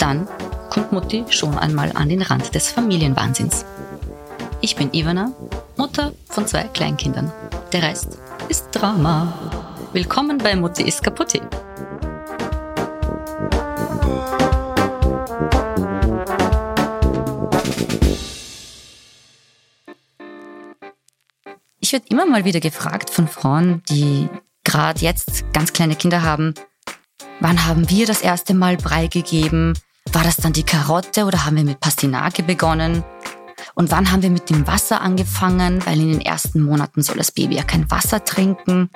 Dann kommt Mutti schon einmal an den Rand des Familienwahnsinns. Ich bin Ivana, Mutter von zwei Kleinkindern. Der Rest ist Drama. Willkommen bei Mutti ist kaputt. Ich werde immer mal wieder gefragt von Frauen, die gerade jetzt ganz kleine Kinder haben, wann haben wir das erste Mal Brei gegeben? War das dann die Karotte oder haben wir mit Pastinake begonnen? Und wann haben wir mit dem Wasser angefangen? Weil in den ersten Monaten soll das Baby ja kein Wasser trinken.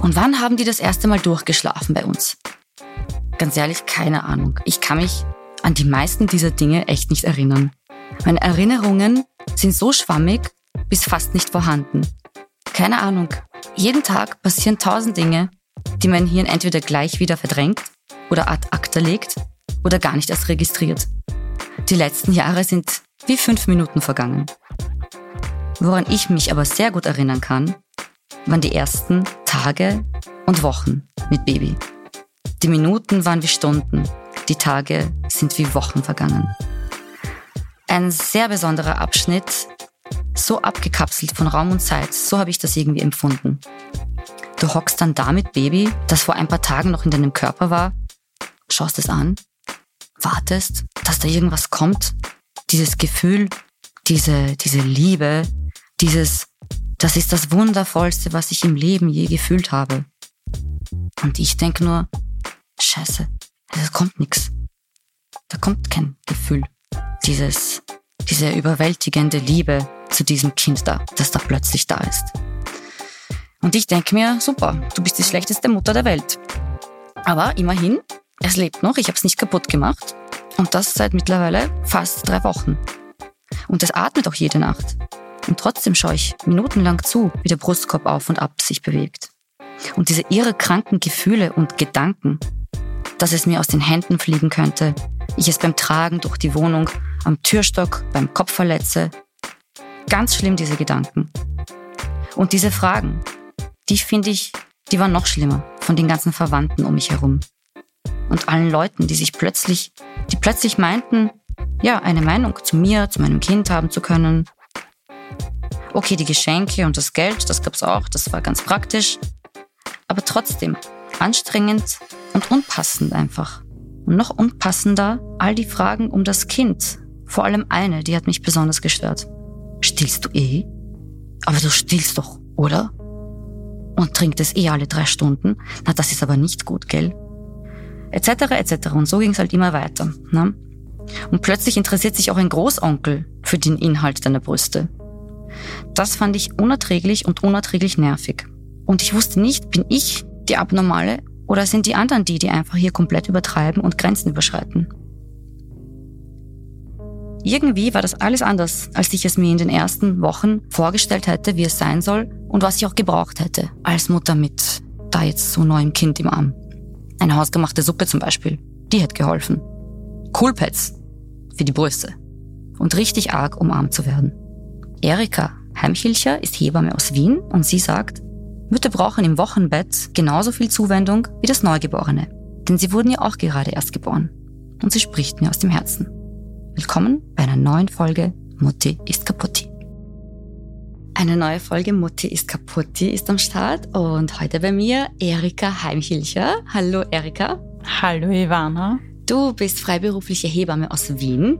Und wann haben die das erste Mal durchgeschlafen bei uns? Ganz ehrlich, keine Ahnung. Ich kann mich an die meisten dieser Dinge echt nicht erinnern. Meine Erinnerungen sind so schwammig bis fast nicht vorhanden. Keine Ahnung. Jeden Tag passieren tausend Dinge, die mein Hirn entweder gleich wieder verdrängt oder ad acta legt oder gar nicht erst registriert. Die letzten Jahre sind wie fünf Minuten vergangen. Woran ich mich aber sehr gut erinnern kann, waren die ersten Tage und Wochen mit Baby. Die Minuten waren wie Stunden, die Tage sind wie Wochen vergangen. Ein sehr besonderer Abschnitt so abgekapselt von Raum und Zeit. So habe ich das irgendwie empfunden. Du hockst dann da mit Baby, das vor ein paar Tagen noch in deinem Körper war, schaust es an, wartest, dass da irgendwas kommt. Dieses Gefühl, diese, diese Liebe, dieses, das ist das Wundervollste, was ich im Leben je gefühlt habe. Und ich denke nur, scheiße, es kommt nichts. Da kommt kein Gefühl. Dieses, diese überwältigende Liebe, zu diesem Kind da, das da plötzlich da ist. Und ich denke mir, super, du bist die schlechteste Mutter der Welt. Aber immerhin, es lebt noch, ich habe es nicht kaputt gemacht. Und das seit mittlerweile fast drei Wochen. Und es atmet auch jede Nacht. Und trotzdem schaue ich minutenlang zu, wie der Brustkorb auf und ab sich bewegt. Und diese irre kranken Gefühle und Gedanken, dass es mir aus den Händen fliegen könnte, ich es beim Tragen durch die Wohnung, am Türstock, beim Kopf verletze, Ganz schlimm, diese Gedanken. Und diese Fragen, die finde ich, die waren noch schlimmer von den ganzen Verwandten um mich herum. Und allen Leuten, die sich plötzlich, die plötzlich meinten, ja, eine Meinung zu mir, zu meinem Kind haben zu können. Okay, die Geschenke und das Geld, das gab's auch, das war ganz praktisch. Aber trotzdem anstrengend und unpassend einfach. Und noch unpassender all die Fragen um das Kind. Vor allem eine, die hat mich besonders gestört. Stillst du eh? Aber du stillst doch, oder? Und trinkt es eh alle drei Stunden. Na, das ist aber nicht gut, gell? Etc. etc. Und so ging es halt immer weiter. Ne? Und plötzlich interessiert sich auch ein Großonkel für den Inhalt deiner Brüste. Das fand ich unerträglich und unerträglich nervig. Und ich wusste nicht, bin ich die Abnormale oder sind die anderen die, die einfach hier komplett übertreiben und Grenzen überschreiten? Irgendwie war das alles anders, als ich es mir in den ersten Wochen vorgestellt hätte, wie es sein soll und was ich auch gebraucht hätte als Mutter mit da jetzt so neuem Kind im Arm. Eine hausgemachte Suppe zum Beispiel, die hätte geholfen. Coolpads für die Brüste und richtig arg umarmt zu werden. Erika Heimchilcher ist Hebamme aus Wien und sie sagt, Mütter brauchen im Wochenbett genauso viel Zuwendung wie das Neugeborene. Denn sie wurden ja auch gerade erst geboren. Und sie spricht mir aus dem Herzen. Willkommen bei einer neuen Folge Mutti ist kaputti. Eine neue Folge Mutti ist kaputti ist am Start und heute bei mir Erika Heimhilcher. Hallo Erika. Hallo Ivana. Du bist freiberufliche Hebamme aus Wien.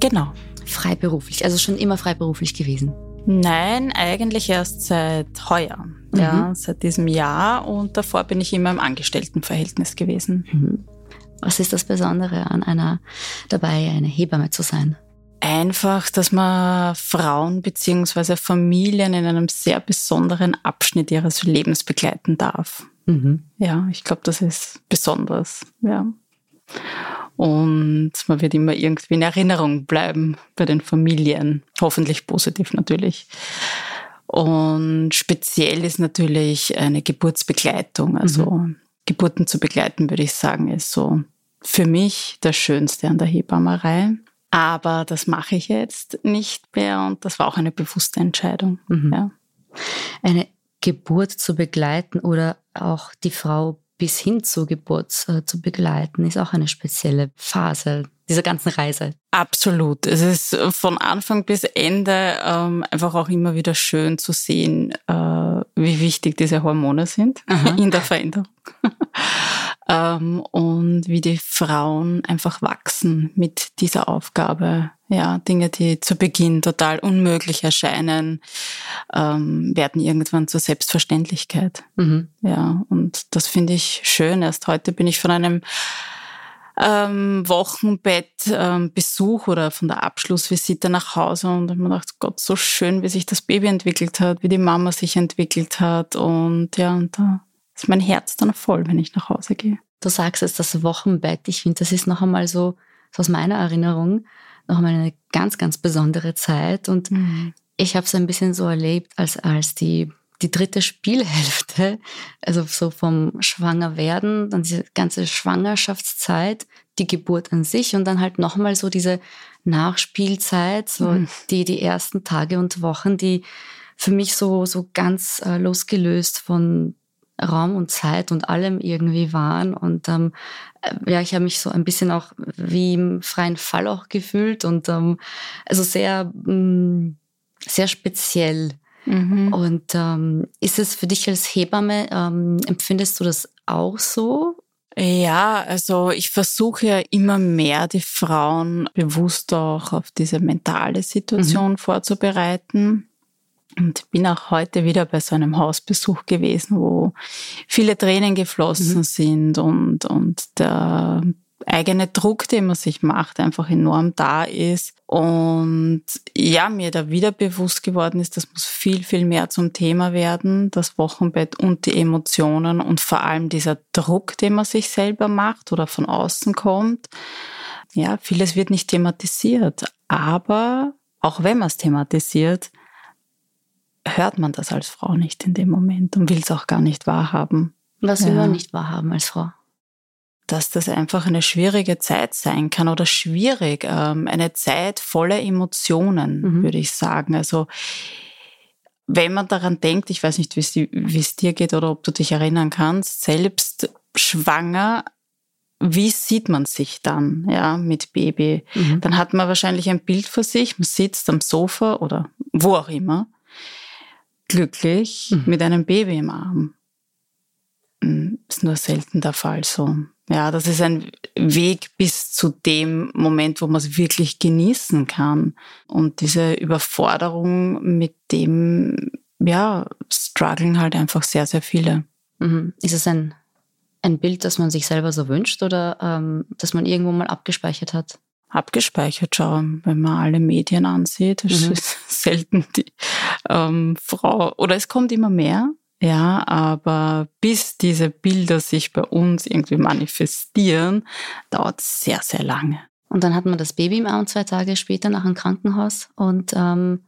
Genau. Freiberuflich, also schon immer freiberuflich gewesen. Nein, eigentlich erst seit heuer, mhm. ja, seit diesem Jahr und davor bin ich immer im Angestelltenverhältnis gewesen. Mhm. Was ist das Besondere an einer dabei, eine Hebamme zu sein? Einfach, dass man Frauen beziehungsweise Familien in einem sehr besonderen Abschnitt ihres Lebens begleiten darf. Mhm. Ja, ich glaube, das ist besonders. Ja. Und man wird immer irgendwie in Erinnerung bleiben bei den Familien. Hoffentlich positiv natürlich. Und speziell ist natürlich eine Geburtsbegleitung. Also mhm. Geburten zu begleiten, würde ich sagen, ist so für mich das Schönste an der Hebammerei. Aber das mache ich jetzt nicht mehr und das war auch eine bewusste Entscheidung. Mhm. Ja. Eine Geburt zu begleiten oder auch die Frau bis hin zur Geburt äh, zu begleiten, ist auch eine spezielle Phase dieser ganzen Reise. Absolut. Es ist von Anfang bis Ende ähm, einfach auch immer wieder schön zu sehen, äh, wie wichtig diese Hormone sind Aha. in der Veränderung. Ähm, und wie die Frauen einfach wachsen mit dieser Aufgabe. Ja, Dinge, die zu Beginn total unmöglich erscheinen, ähm, werden irgendwann zur Selbstverständlichkeit. Mhm. Ja, und das finde ich schön. Erst heute bin ich von einem ähm, Wochenbettbesuch ähm, oder von der Abschlussvisite nach Hause und mir gedacht, Gott, so schön, wie sich das Baby entwickelt hat, wie die Mama sich entwickelt hat und ja, und da ist mein Herz dann voll, wenn ich nach Hause gehe. Du sagst jetzt das Wochenbett. Ich finde, das ist noch einmal so, so aus meiner Erinnerung, noch einmal eine ganz, ganz besondere Zeit. Und mhm. ich habe es ein bisschen so erlebt, als, als die, die dritte Spielhälfte, also so vom Schwangerwerden, dann diese ganze Schwangerschaftszeit, die Geburt an sich und dann halt nochmal so diese Nachspielzeit, so mhm. die, die ersten Tage und Wochen, die für mich so, so ganz äh, losgelöst von Raum und Zeit und allem irgendwie waren. Und ähm, äh, ja, ich habe mich so ein bisschen auch wie im freien Fall auch gefühlt und ähm, also sehr, mh, mm, sehr speziell. Mhm. Und ähm, ist es für dich als Hebamme, ähm, empfindest du das auch so? Ja, also ich versuche ja immer mehr die Frauen bewusst auch auf diese mentale Situation mhm. vorzubereiten. Und bin auch heute wieder bei so einem Hausbesuch gewesen, wo viele Tränen geflossen mhm. sind und, und der eigene Druck, den man sich macht, einfach enorm da ist. Und ja, mir da wieder bewusst geworden ist, das muss viel, viel mehr zum Thema werden, das Wochenbett und die Emotionen und vor allem dieser Druck, den man sich selber macht oder von außen kommt. Ja, vieles wird nicht thematisiert, aber auch wenn man es thematisiert, hört man das als Frau nicht in dem Moment und will es auch gar nicht wahrhaben. Was ja. will man nicht wahrhaben als Frau? Dass das einfach eine schwierige Zeit sein kann oder schwierig, ähm, eine Zeit voller Emotionen, mhm. würde ich sagen. Also wenn man daran denkt, ich weiß nicht, wie es dir geht oder ob du dich erinnern kannst, selbst schwanger, wie sieht man sich dann, ja, mit Baby? Mhm. Dann hat man wahrscheinlich ein Bild vor sich, man sitzt am Sofa oder wo auch immer glücklich mhm. mit einem Baby im Arm. Hm, ist nur selten der Fall so. Ja, das ist ein Weg bis zu dem Moment, wo man es wirklich genießen kann. Und diese Überforderung mit dem, ja, strugglen halt einfach sehr, sehr viele. Mhm. Ist es ein, ein Bild, das man sich selber so wünscht oder ähm, das man irgendwo mal abgespeichert hat? abgespeichert schauen, wenn man alle Medien ansieht. Es mhm. ist selten die ähm, Frau, oder es kommt immer mehr, ja, aber bis diese Bilder sich bei uns irgendwie manifestieren, dauert es sehr, sehr lange. Und dann hat man das Baby im Arm zwei Tage später nach einem Krankenhaus und, ähm,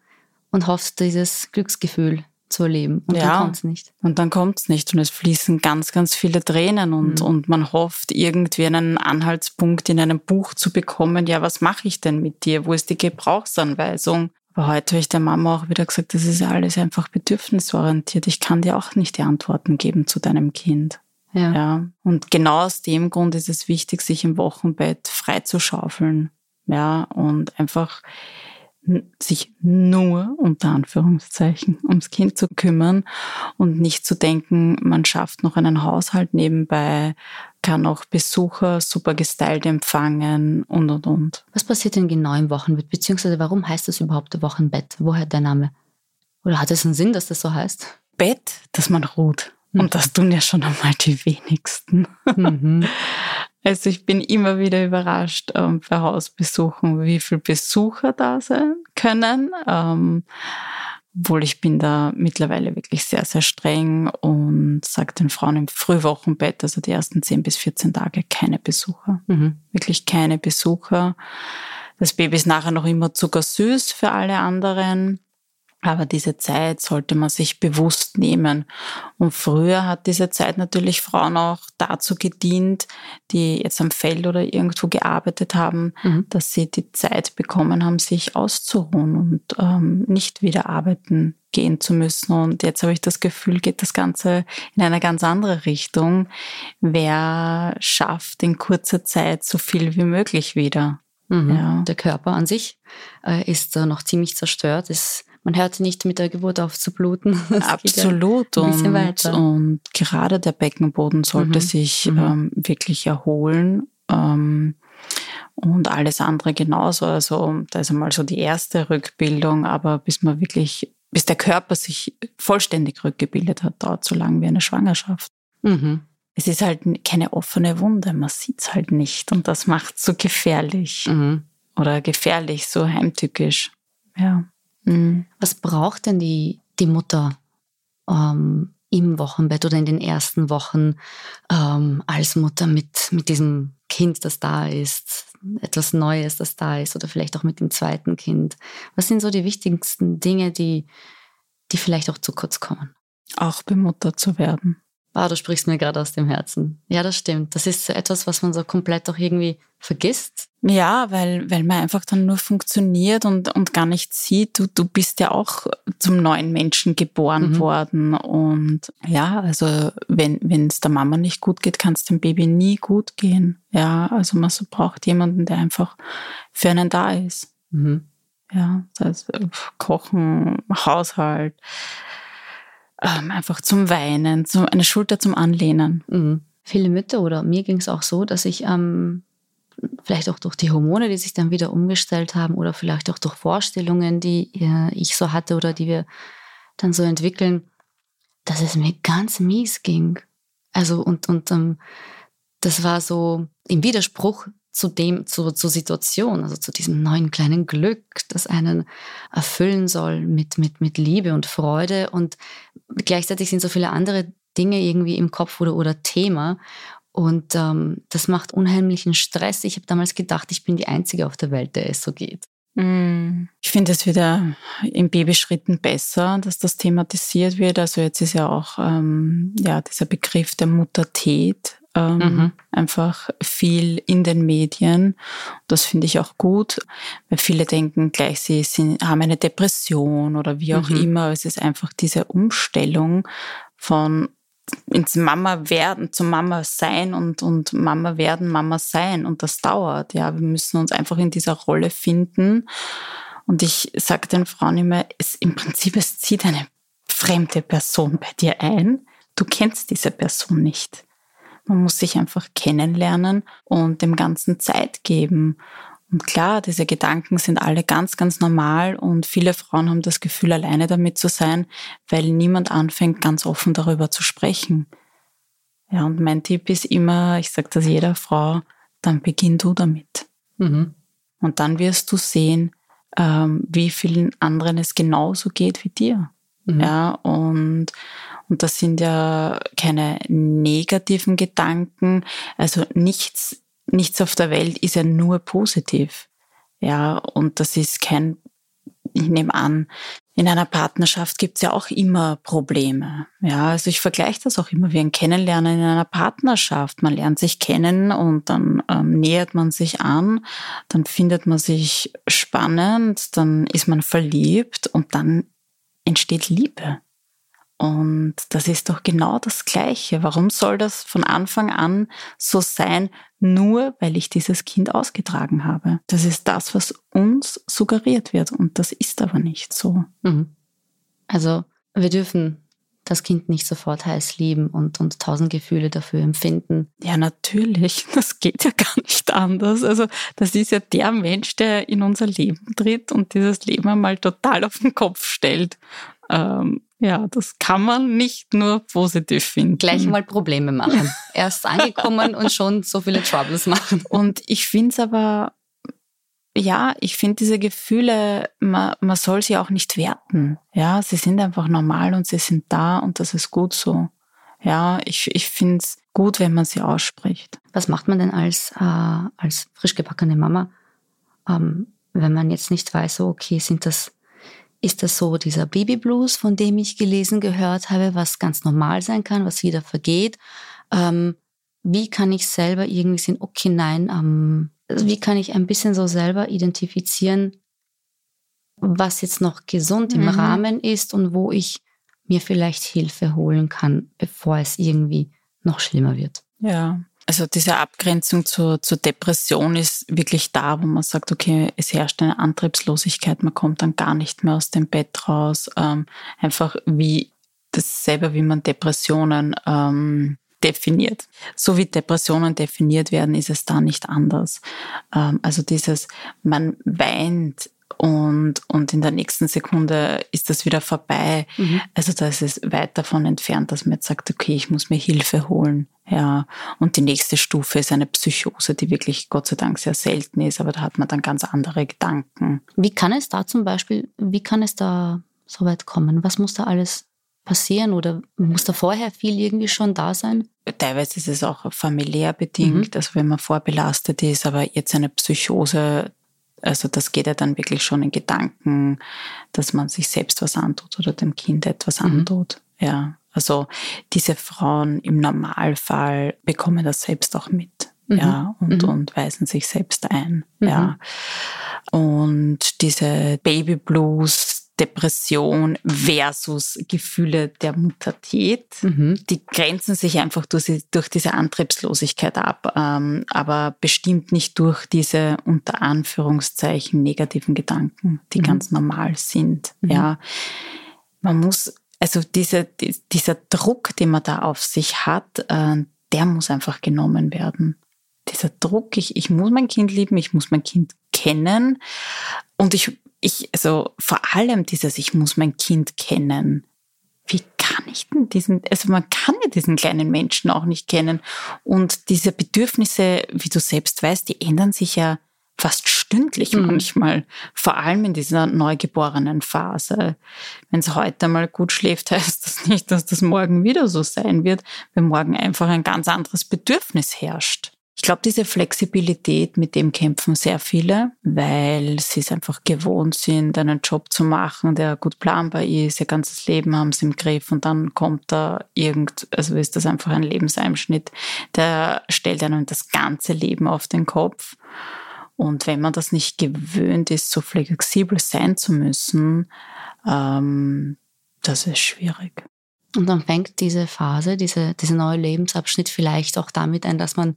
und hofft dieses Glücksgefühl zu erleben. Und ja, dann kommt es nicht. Und dann kommt es nicht. Und es fließen ganz, ganz viele Tränen und, mhm. und man hofft, irgendwie einen Anhaltspunkt in einem Buch zu bekommen. Ja, was mache ich denn mit dir? Wo ist die Gebrauchsanweisung? Aber heute habe ich der Mama auch wieder gesagt, das ist alles einfach bedürfnisorientiert. Ich kann dir auch nicht die Antworten geben zu deinem Kind. Ja. ja. Und genau aus dem Grund ist es wichtig, sich im Wochenbett frei zu schaufeln. Ja, und einfach sich nur unter Anführungszeichen ums Kind zu kümmern und nicht zu denken, man schafft noch einen Haushalt nebenbei, kann auch Besucher super gestylt empfangen und und und. Was passiert denn genau im Wochenbett? Beziehungsweise warum heißt das überhaupt Wochenbett? Woher der Name? Oder hat es einen Sinn, dass das so heißt? Bett, dass man ruht. Mhm. Und das tun ja schon einmal die wenigsten. Mhm. Also ich bin immer wieder überrascht ähm, bei Hausbesuchen, wie viele Besucher da sein können. Ähm, Obwohl ich bin da mittlerweile wirklich sehr, sehr streng und sage den Frauen im Frühwochenbett, also die ersten 10 bis 14 Tage, keine Besucher. Mhm. Wirklich keine Besucher. Das Baby ist nachher noch immer zuckersüß für alle anderen. Aber diese Zeit sollte man sich bewusst nehmen. Und früher hat diese Zeit natürlich Frauen auch dazu gedient, die jetzt am Feld oder irgendwo gearbeitet haben, mhm. dass sie die Zeit bekommen haben, sich auszuruhen und ähm, nicht wieder arbeiten gehen zu müssen. Und jetzt habe ich das Gefühl, geht das Ganze in eine ganz andere Richtung. Wer schafft in kurzer Zeit so viel wie möglich wieder? Mhm. Ja. Der Körper an sich äh, ist äh, noch ziemlich zerstört. Es man hört nicht mit der Geburt auf zu bluten. Das Absolut. Ja und, und, gerade der Beckenboden sollte mhm. sich mhm. Ähm, wirklich erholen. Ähm, und alles andere genauso. Also da ist einmal so die erste Rückbildung, aber bis man wirklich, bis der Körper sich vollständig rückgebildet hat, dauert so lange wie eine Schwangerschaft. Mhm. Es ist halt keine offene Wunde, man sieht es halt nicht und das macht so gefährlich. Mhm. Oder gefährlich, so heimtückisch. Ja. Mhm. Was braucht denn die, die Mutter ähm, im Wochenbett oder in den ersten Wochen ähm, als Mutter mit, mit diesem Kind, das da ist, etwas Neues, das da ist oder vielleicht auch mit dem zweiten Kind? Was sind so die wichtigsten Dinge, die, die vielleicht auch zu kurz kommen? Auch bemuttert zu werden. Ah, du sprichst mir gerade aus dem Herzen. Ja, das stimmt. Das ist so etwas, was man so komplett auch irgendwie vergisst. Ja, weil, weil man einfach dann nur funktioniert und, und gar nicht sieht, du, du bist ja auch zum neuen Menschen geboren mhm. worden. Und ja, also wenn es der Mama nicht gut geht, kann es dem Baby nie gut gehen. Ja, also man so braucht jemanden, der einfach für einen da ist. Mhm. Ja, das heißt, Kochen, Haushalt, ähm, einfach zum Weinen, zum, eine Schulter zum Anlehnen. Mhm. Viele Mütter oder mir ging es auch so, dass ich ähm, vielleicht auch durch die Hormone, die sich dann wieder umgestellt haben oder vielleicht auch durch Vorstellungen, die äh, ich so hatte oder die wir dann so entwickeln, dass es mir ganz mies ging. Also und, und ähm, das war so im Widerspruch zu dem, zu, zur Situation, also zu diesem neuen kleinen Glück, das einen erfüllen soll mit, mit, mit Liebe und Freude. Und gleichzeitig sind so viele andere Dinge irgendwie im Kopf oder, oder Thema. Und ähm, das macht unheimlichen Stress. Ich habe damals gedacht, ich bin die Einzige auf der Welt, der es so geht. Mm. Ich finde es wieder in Babyschritten besser, dass das thematisiert wird. Also jetzt ist ja auch ähm, ja, dieser Begriff der Muttertät ähm, mhm. einfach viel in den Medien. Das finde ich auch gut, weil viele denken gleich, sie sind, haben eine Depression oder wie auch mhm. immer. Es ist einfach diese Umstellung von ins Mama werden, zum Mama sein und, und Mama werden, Mama sein. Und das dauert. Ja, wir müssen uns einfach in dieser Rolle finden. Und ich sage den Frauen immer, es, im Prinzip, es zieht eine fremde Person bei dir ein. Du kennst diese Person nicht. Man muss sich einfach kennenlernen und dem Ganzen Zeit geben. Und klar, diese Gedanken sind alle ganz, ganz normal und viele Frauen haben das Gefühl, alleine damit zu sein, weil niemand anfängt, ganz offen darüber zu sprechen. Ja, und mein Tipp ist immer, ich sage das jeder Frau, dann beginn du damit. Mhm. Und dann wirst du sehen, ähm, wie vielen anderen es genauso geht wie dir. Mhm. Ja, und, und das sind ja keine negativen Gedanken. Also nichts, nichts auf der Welt ist ja nur positiv. Ja, und das ist kein, ich nehme an, in einer Partnerschaft gibt es ja auch immer Probleme. Ja, also ich vergleiche das auch immer wie ein Kennenlernen in einer Partnerschaft. Man lernt sich kennen und dann ähm, nähert man sich an, dann findet man sich spannend, dann ist man verliebt und dann entsteht Liebe. Und das ist doch genau das Gleiche. Warum soll das von Anfang an so sein, nur weil ich dieses Kind ausgetragen habe? Das ist das, was uns suggeriert wird. Und das ist aber nicht so. Mhm. Also wir dürfen das Kind nicht sofort heiß lieben und, und tausend Gefühle dafür empfinden. Ja, natürlich. Das geht ja gar nicht anders. Also das ist ja der Mensch, der in unser Leben tritt und dieses Leben einmal total auf den Kopf stellt. Ähm, ja, das kann man nicht nur positiv finden. Gleich mal Probleme machen. Erst angekommen und schon so viele Troubles machen. Und ich finde es aber ja, ich finde diese Gefühle, man, man soll sie auch nicht werten. Ja, sie sind einfach normal und sie sind da und das ist gut so. Ja, ich, ich finde es gut, wenn man sie ausspricht. Was macht man denn als, äh, als frisch gebackene Mama, ähm, wenn man jetzt nicht weiß, okay, sind das, ist das so dieser Babyblues, von dem ich gelesen, gehört habe, was ganz normal sein kann, was wieder vergeht? Ähm, wie kann ich selber irgendwie sehen, okay, nein, ähm, wie kann ich ein bisschen so selber identifizieren, was jetzt noch gesund im mhm. Rahmen ist und wo ich mir vielleicht Hilfe holen kann, bevor es irgendwie noch schlimmer wird. Ja, also diese Abgrenzung zur, zur Depression ist wirklich da, wo man sagt, okay, es herrscht eine Antriebslosigkeit, man kommt dann gar nicht mehr aus dem Bett raus. Ähm, einfach wie das selber, wie man Depressionen ähm, definiert. So wie Depressionen definiert werden, ist es da nicht anders. Ähm, also dieses, man weint und, und in der nächsten Sekunde ist das wieder vorbei. Mhm. Also da ist es weit davon entfernt, dass man jetzt sagt, okay, ich muss mir Hilfe holen. Ja, und die nächste Stufe ist eine Psychose, die wirklich Gott sei Dank sehr selten ist, aber da hat man dann ganz andere Gedanken. Wie kann es da zum Beispiel, wie kann es da so weit kommen? Was muss da alles passieren oder muss da vorher viel irgendwie schon da sein? Teilweise ist es auch familiär bedingt, mhm. also wenn man vorbelastet ist, aber jetzt eine Psychose, also das geht ja dann wirklich schon in Gedanken, dass man sich selbst was antut oder dem Kind etwas mhm. antut. Ja, also diese Frauen im Normalfall bekommen das selbst auch mit. Mhm. Ja, und, mhm. und weisen sich selbst ein. Mhm. Ja. Und diese Baby Blues, Depression versus Gefühle der Muttertät. Mhm. Die grenzen sich einfach durch, durch diese Antriebslosigkeit ab, ähm, aber bestimmt nicht durch diese unter Anführungszeichen negativen Gedanken, die mhm. ganz normal sind. Mhm. Ja, man muss also diese, dieser Druck, den man da auf sich hat, äh, der muss einfach genommen werden. Dieser Druck, ich, ich muss mein Kind lieben, ich muss mein Kind kennen und ich ich, also vor allem dieses, ich muss mein Kind kennen. Wie kann ich denn diesen, also man kann ja diesen kleinen Menschen auch nicht kennen. Und diese Bedürfnisse, wie du selbst weißt, die ändern sich ja fast stündlich mhm. manchmal, vor allem in dieser neugeborenen Phase. Wenn es heute mal gut schläft, heißt das nicht, dass das morgen wieder so sein wird, wenn morgen einfach ein ganz anderes Bedürfnis herrscht. Ich glaube, diese Flexibilität, mit dem kämpfen sehr viele, weil sie es einfach gewohnt sind, einen Job zu machen, der gut planbar ist, ihr ganzes Leben haben sie im Griff und dann kommt da irgend, also ist das einfach ein Lebenseinschnitt, der stellt einem das ganze Leben auf den Kopf. Und wenn man das nicht gewöhnt ist, so flexibel sein zu müssen, ähm, das ist schwierig. Und dann fängt diese Phase, diese, dieser neue Lebensabschnitt vielleicht auch damit ein, dass man,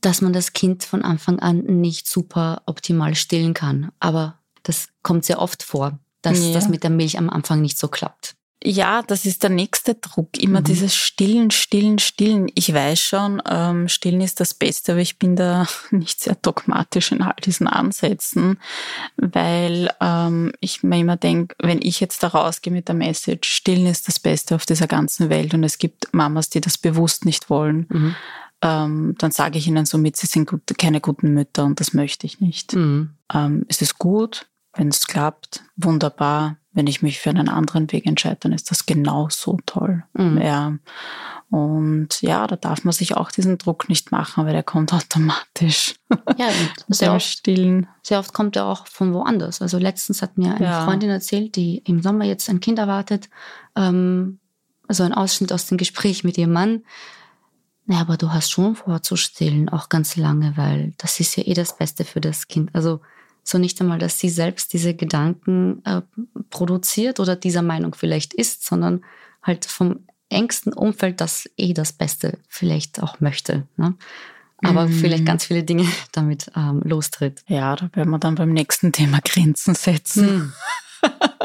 dass man das Kind von Anfang an nicht super optimal stillen kann. Aber das kommt sehr oft vor, dass ja. das mit der Milch am Anfang nicht so klappt. Ja, das ist der nächste Druck. Immer mhm. dieses Stillen, Stillen, Stillen. Ich weiß schon, ähm, Stillen ist das Beste, aber ich bin da nicht sehr dogmatisch in all diesen Ansätzen, weil ähm, ich mir immer denke, wenn ich jetzt da rausgehe mit der Message, Stillen ist das Beste auf dieser ganzen Welt und es gibt Mamas, die das bewusst nicht wollen, mhm. ähm, dann sage ich ihnen somit, sie sind gut, keine guten Mütter und das möchte ich nicht. Mhm. Ähm, es ist gut, wenn es klappt, wunderbar wenn ich mich für einen anderen Weg entscheide, dann ist das genauso toll. Mhm. Ja. Und ja, da darf man sich auch diesen Druck nicht machen, weil der kommt automatisch. Ja, sehr oft, stillen. Sehr oft kommt er auch von woanders. Also letztens hat mir eine ja. Freundin erzählt, die im Sommer jetzt ein Kind erwartet, ähm, also ein Ausschnitt aus dem Gespräch mit ihrem Mann. Ja, aber du hast schon vor zu stillen, auch ganz lange, weil das ist ja eh das Beste für das Kind. Also so nicht einmal, dass sie selbst diese Gedanken äh, produziert oder dieser Meinung vielleicht ist, sondern halt vom engsten Umfeld das eh das Beste vielleicht auch möchte. Ne? Aber mhm. vielleicht ganz viele Dinge damit ähm, lostritt. Ja, da werden wir dann beim nächsten Thema Grenzen setzen. Mhm.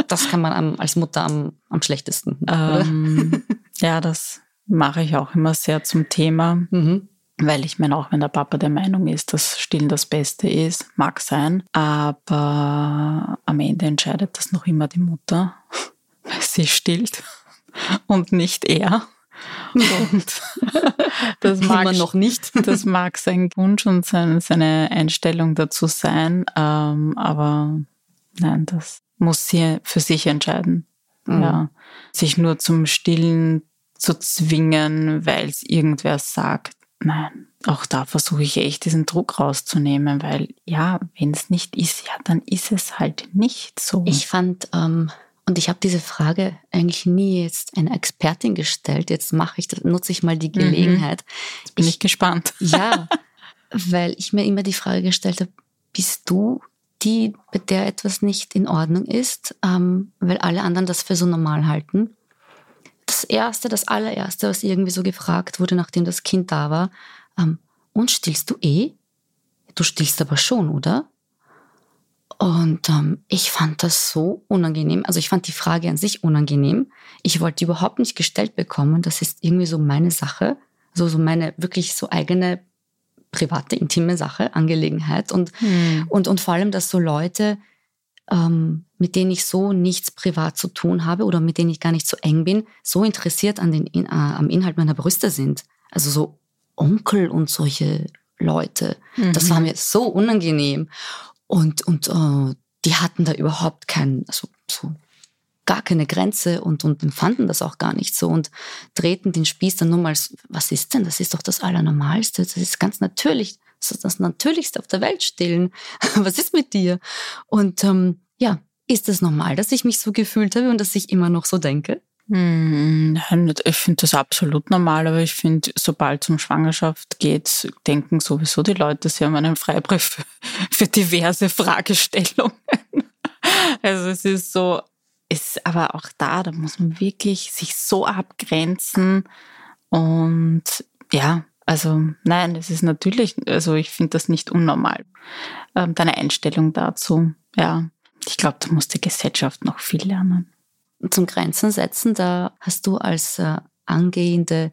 Das kann man am, als Mutter am, am schlechtesten. Ähm, ja, das mache ich auch immer sehr zum Thema. Mhm. Weil ich meine, auch wenn der Papa der Meinung ist, dass Stillen das Beste ist, mag sein, aber am Ende entscheidet das noch immer die Mutter, weil sie stillt und nicht er. Und das mag Immer noch nicht. Das mag sein Wunsch und seine, seine Einstellung dazu sein, ähm, aber nein, das muss sie für sich entscheiden. Mhm. Ja, sich nur zum Stillen zu zwingen, weil es irgendwer sagt. Nein, auch da versuche ich echt diesen Druck rauszunehmen, weil ja, wenn es nicht ist, ja, dann ist es halt nicht so. Ich fand, ähm, und ich habe diese Frage eigentlich nie jetzt einer Expertin gestellt. Jetzt mache ich, nutze ich mal die mhm. Gelegenheit. Mhm. Jetzt bin ich, ich gespannt. Ja, weil ich mir immer die Frage gestellt habe, bist du die, bei der etwas nicht in Ordnung ist, ähm, weil alle anderen das für so normal halten? Das erste, das allererste, was irgendwie so gefragt wurde, nachdem das Kind da war, ähm, und stillst du eh? Du stillst aber schon, oder? Und ähm, ich fand das so unangenehm. Also ich fand die Frage an sich unangenehm. Ich wollte überhaupt nicht gestellt bekommen. Das ist irgendwie so meine Sache. Also so meine wirklich so eigene private, intime Sache, Angelegenheit. Und, hm. und, und vor allem, dass so Leute ähm, mit denen ich so nichts privat zu tun habe oder mit denen ich gar nicht so eng bin, so interessiert an den, äh, am Inhalt meiner Brüste sind. Also so Onkel und solche Leute. Mhm. Das war mir so unangenehm. Und, und äh, die hatten da überhaupt keinen, also so gar keine Grenze und, und empfanden das auch gar nicht so und drehten den Spieß dann nur mal, was ist denn? Das ist doch das Allernormalste. Das ist ganz natürlich das ist das Natürlichste auf der Welt stillen. Was ist mit dir? Und ähm, ja, ist es normal, dass ich mich so gefühlt habe und dass ich immer noch so denke? Hm, nein, ich finde das absolut normal, aber ich finde, sobald es um Schwangerschaft geht, denken sowieso die Leute, sie haben einen Freibrief für diverse Fragestellungen. Also es ist so, ist aber auch da, da muss man wirklich sich so abgrenzen und ja, also nein, es ist natürlich, also ich finde das nicht unnormal. Ähm, deine Einstellung dazu, ja. Ich glaube, da muss die Gesellschaft noch viel lernen. Zum Grenzen setzen, da hast du als äh, angehende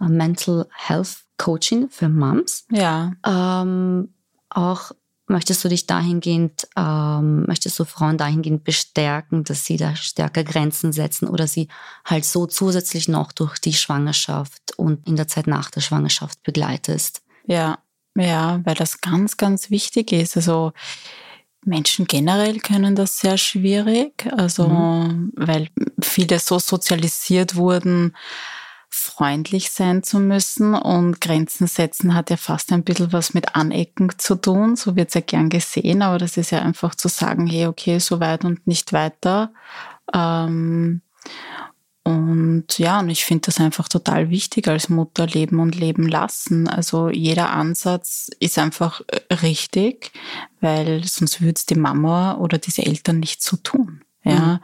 äh, Mental Health Coaching für Moms ja. ähm, auch Möchtest du dich dahingehend, ähm, möchtest du Frauen dahingehend bestärken, dass sie da stärker Grenzen setzen oder sie halt so zusätzlich noch durch die Schwangerschaft und in der Zeit nach der Schwangerschaft begleitest? Ja, ja, weil das ganz, ganz wichtig ist. Also Menschen generell können das sehr schwierig, also mhm. weil viele so sozialisiert wurden, freundlich sein zu müssen und Grenzen setzen hat ja fast ein bisschen was mit Anecken zu tun. So wird es ja gern gesehen, aber das ist ja einfach zu sagen, hey, okay, so weit und nicht weiter. Ähm, und ja, und ich finde das einfach total wichtig als Mutter leben und leben lassen. Also jeder Ansatz ist einfach äh, richtig, weil sonst würde es die Mama oder diese Eltern nicht so tun. Ja, mhm.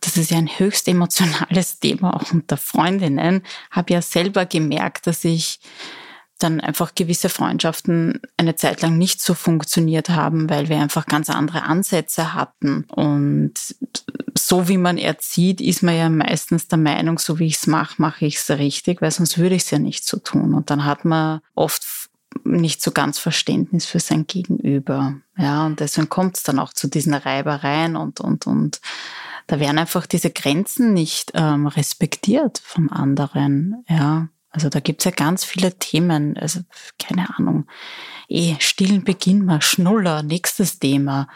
das ist ja ein höchst emotionales Thema auch unter Freundinnen. Habe ja selber gemerkt, dass ich dann einfach gewisse Freundschaften eine Zeit lang nicht so funktioniert haben, weil wir einfach ganz andere Ansätze hatten. Und so wie man erzieht, ist man ja meistens der Meinung, so wie ich es mache, mache ich es richtig, weil sonst würde ich es ja nicht so tun. Und dann hat man oft nicht so ganz Verständnis für sein Gegenüber. Ja, und deswegen kommt es dann auch zu diesen Reibereien und, und, und da werden einfach diese Grenzen nicht ähm, respektiert vom anderen. Ja, also da gibt's ja ganz viele Themen. Also keine Ahnung. Eh, stillen beginnen wir, Schnuller, nächstes Thema.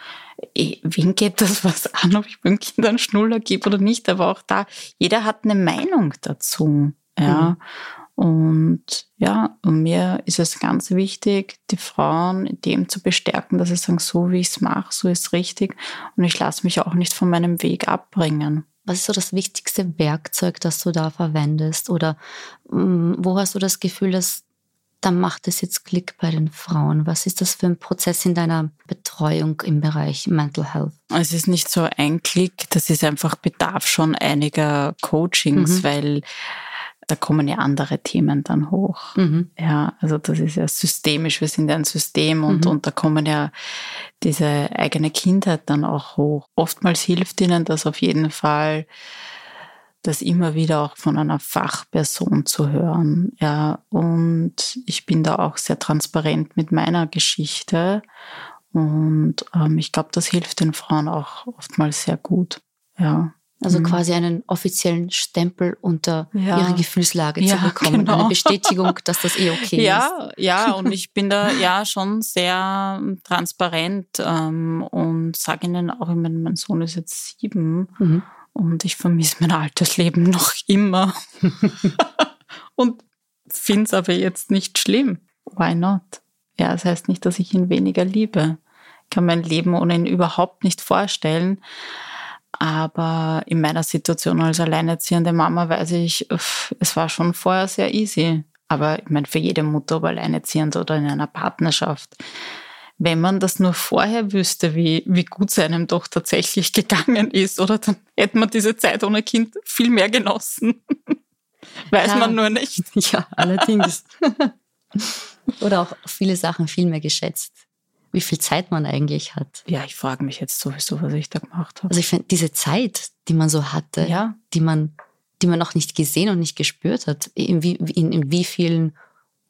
Eh, wen geht das was an, ob ich meinen Kindern Schnuller gebe oder nicht? Aber auch da, jeder hat eine Meinung dazu. Ja. Mhm. Und ja, und mir ist es ganz wichtig, die Frauen in dem zu bestärken, dass sie sagen, so wie ich es mache, so ist richtig. Und ich lasse mich auch nicht von meinem Weg abbringen. Was ist so das wichtigste Werkzeug, das du da verwendest? Oder mm, wo hast du das Gefühl, dass da macht es jetzt Klick bei den Frauen? Was ist das für ein Prozess in deiner Betreuung im Bereich Mental Health? Es ist nicht so ein Klick, das ist einfach Bedarf schon einiger Coachings, mhm. weil da kommen ja andere Themen dann hoch. Mhm. Ja, also das ist ja systemisch, wir sind ja ein System und, mhm. und da kommen ja diese eigene Kindheit dann auch hoch. Oftmals hilft ihnen das auf jeden Fall, das immer wieder auch von einer Fachperson zu hören. Ja, und ich bin da auch sehr transparent mit meiner Geschichte und ähm, ich glaube, das hilft den Frauen auch oftmals sehr gut. Ja. Also mhm. quasi einen offiziellen Stempel unter ja. ihre Gefühlslage ja, zu bekommen. Genau. Eine Bestätigung, dass das eh okay ja, ist. Ja, und ich bin da ja schon sehr transparent ähm, und sage ihnen auch, ich mein, mein Sohn ist jetzt sieben mhm. und ich vermisse mein altes Leben noch immer. und finde es aber jetzt nicht schlimm. Why not? Ja, das heißt nicht, dass ich ihn weniger liebe. Ich kann mein Leben ohne ihn überhaupt nicht vorstellen. Aber in meiner Situation als alleinerziehende Mama weiß ich, es war schon vorher sehr easy. Aber ich meine, für jede Mutter, ob alleinerziehend oder in einer Partnerschaft, wenn man das nur vorher wüsste, wie, wie gut es einem doch tatsächlich gegangen ist, oder dann hätte man diese Zeit ohne Kind viel mehr genossen. Weiß ja. man nur nicht. Ja, allerdings. oder auch viele Sachen viel mehr geschätzt wie viel Zeit man eigentlich hat. Ja, ich frage mich jetzt sowieso, was ich da gemacht habe. Also ich finde, diese Zeit, die man so hatte, ja. die man, die man noch nicht gesehen und nicht gespürt hat, in wie, in, in wie vielen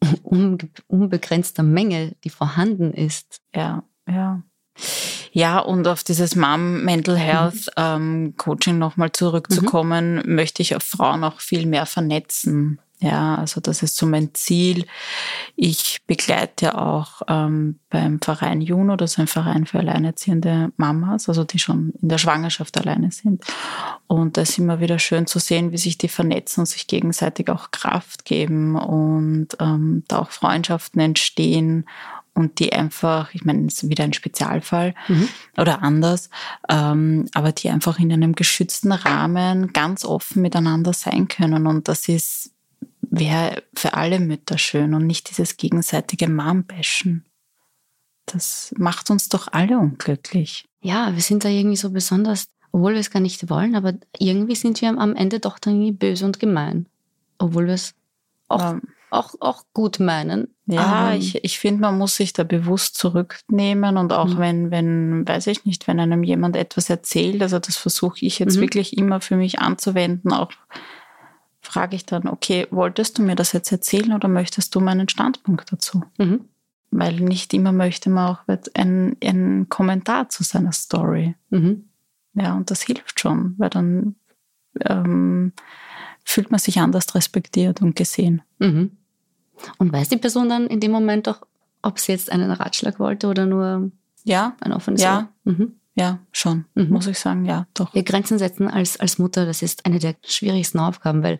unbegrenzter Menge, die vorhanden ist. Ja, ja. Ja, und auf dieses Mom Mental Health ähm, Coaching nochmal zurückzukommen, mhm. möchte ich auf Frauen auch viel mehr vernetzen. Ja, also das ist so mein Ziel. Ich begleite auch ähm, beim Verein Juno, das ist ein Verein für alleinerziehende Mamas, also die schon in der Schwangerschaft alleine sind. Und da ist immer wieder schön zu sehen, wie sich die vernetzen und sich gegenseitig auch Kraft geben und ähm, da auch Freundschaften entstehen und die einfach, ich meine, es ist wieder ein Spezialfall mhm. oder anders, ähm, aber die einfach in einem geschützten Rahmen ganz offen miteinander sein können. Und das ist wäre für alle Mütter schön und nicht dieses gegenseitige Mom-Bashen. Das macht uns doch alle unglücklich. Ja, wir sind da irgendwie so besonders, obwohl wir es gar nicht wollen, aber irgendwie sind wir am Ende doch dann irgendwie böse und gemein. Obwohl wir es auch, um, auch, auch gut meinen. Ja, um, ich, ich finde, man muss sich da bewusst zurücknehmen und auch mhm. wenn, wenn, weiß ich nicht, wenn einem jemand etwas erzählt, also das versuche ich jetzt mhm. wirklich immer für mich anzuwenden, auch frage ich dann, okay, wolltest du mir das jetzt erzählen oder möchtest du meinen Standpunkt dazu? Mhm. Weil nicht immer möchte man auch einen, Kommentar zu seiner Story. Mhm. Ja, und das hilft schon, weil dann ähm, fühlt man sich anders respektiert und gesehen. Mhm. Und weiß die Person dann in dem Moment auch, ob sie jetzt einen Ratschlag wollte oder nur ja, ein offenes Ja, mhm. Ja, schon, mhm. muss ich sagen, ja, doch. Ja, Grenzen setzen als, als Mutter, das ist eine der schwierigsten Aufgaben, weil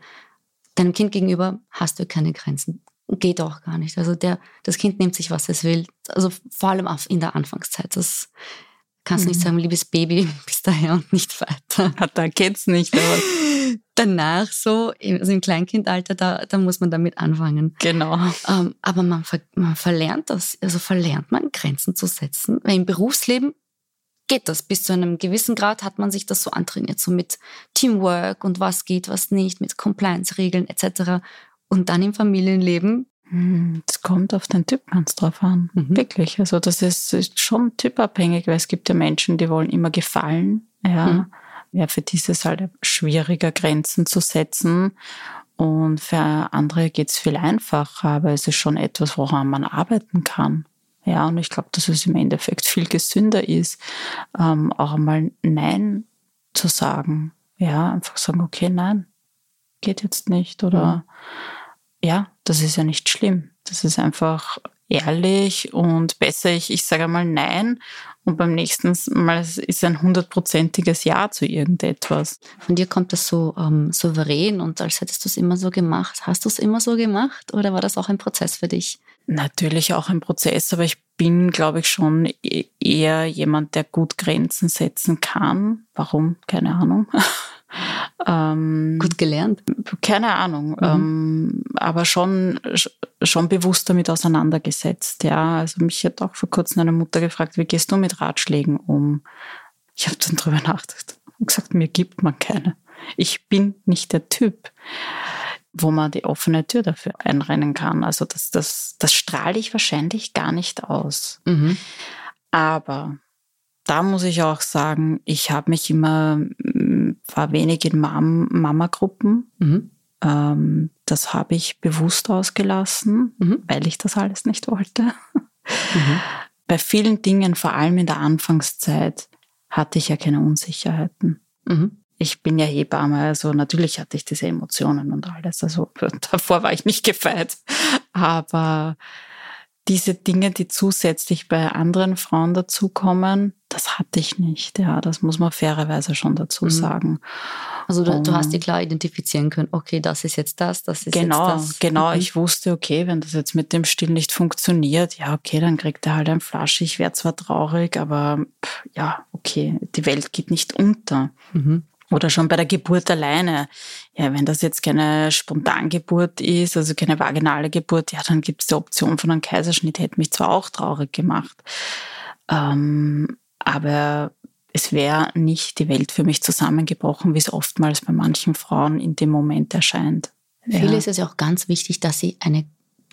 deinem Kind gegenüber hast du keine Grenzen. Geht auch gar nicht. Also der, das Kind nimmt sich, was es will. Also vor allem in der Anfangszeit. Das kannst du mhm. nicht sagen, liebes Baby, bis daher und nicht weiter. Da geht's nicht. Aber danach so, also im Kleinkindalter, da, da muss man damit anfangen. Genau. Ähm, aber man, ver, man verlernt das, also verlernt man Grenzen zu setzen. Weil im Berufsleben geht das. Bis zu einem gewissen Grad hat man sich das so antrainiert, so mit Teamwork und was geht, was nicht, mit Compliance-Regeln etc. Und dann im Familienleben. Hm, es kommt auf den Typ ganz drauf an. Mhm. Wirklich. Also das ist schon typabhängig, weil es gibt ja Menschen, die wollen immer gefallen. Ja. Mhm. Ja, für dieses halt schwieriger, Grenzen zu setzen. Und für andere geht es viel einfacher, aber es ist schon etwas, woran man arbeiten kann. Ja, und ich glaube, dass es im Endeffekt viel gesünder ist, ähm, auch einmal Nein zu sagen. Ja, einfach sagen, okay, nein, geht jetzt nicht. Oder mhm. ja, das ist ja nicht schlimm. Das ist einfach ehrlich und besser ich, ich sage einmal Nein und beim nächsten Mal ist ein hundertprozentiges Ja zu irgendetwas. Von dir kommt das so ähm, souverän und als hättest du es immer so gemacht. Hast du es immer so gemacht oder war das auch ein Prozess für dich? Natürlich auch ein Prozess, aber ich bin, glaube ich, schon e-, eher jemand, der gut Grenzen setzen kann. Warum? Keine Ahnung. ähm, gut gelernt? Keine Ahnung. Mhm. Ähm, aber schon, schon bewusst damit auseinandergesetzt. Ja, also mich hat auch vor kurzem eine Mutter gefragt, wie gehst du mit Ratschlägen um? Ich habe dann drüber nachgedacht und gesagt, mir gibt man keine. Ich bin nicht der Typ wo man die offene Tür dafür einrennen kann. Also das, das, das strahle ich wahrscheinlich gar nicht aus. Mhm. Aber da muss ich auch sagen, ich habe mich immer, mm, war wenig in Mam Mama-Gruppen. Mhm. Ähm, das habe ich bewusst ausgelassen, mhm. weil ich das alles nicht wollte. Mhm. Bei vielen Dingen, vor allem in der Anfangszeit, hatte ich ja keine Unsicherheiten. Mhm ich bin ja Hebamme, also natürlich hatte ich diese Emotionen und alles. Also davor war ich nicht gefeit. Aber diese Dinge, die zusätzlich bei anderen Frauen dazukommen, das hatte ich nicht. Ja, das muss man fairerweise schon dazu mhm. sagen. Also du, du, hast die klar identifizieren können, okay, das ist jetzt das, das ist genau, jetzt das. Genau, mhm. ich wusste, okay, wenn das jetzt mit dem Still nicht funktioniert, ja, okay, dann kriegt er halt ein Flasche. Ich wäre zwar traurig, aber ja, okay, die Welt geht nicht unter. Mhm. Oder schon bei der Geburt alleine. Ja, wenn das jetzt keine Spontangeburt ist, also keine vaginale Geburt, ja, dann gibt es die Option von einem Kaiserschnitt. Hätte mich zwar auch traurig gemacht, ähm, aber es wäre nicht die Welt für mich zusammengebrochen, wie es oftmals bei manchen Frauen in dem Moment erscheint. Ja. Viele ist es ja auch ganz wichtig, dass sie eine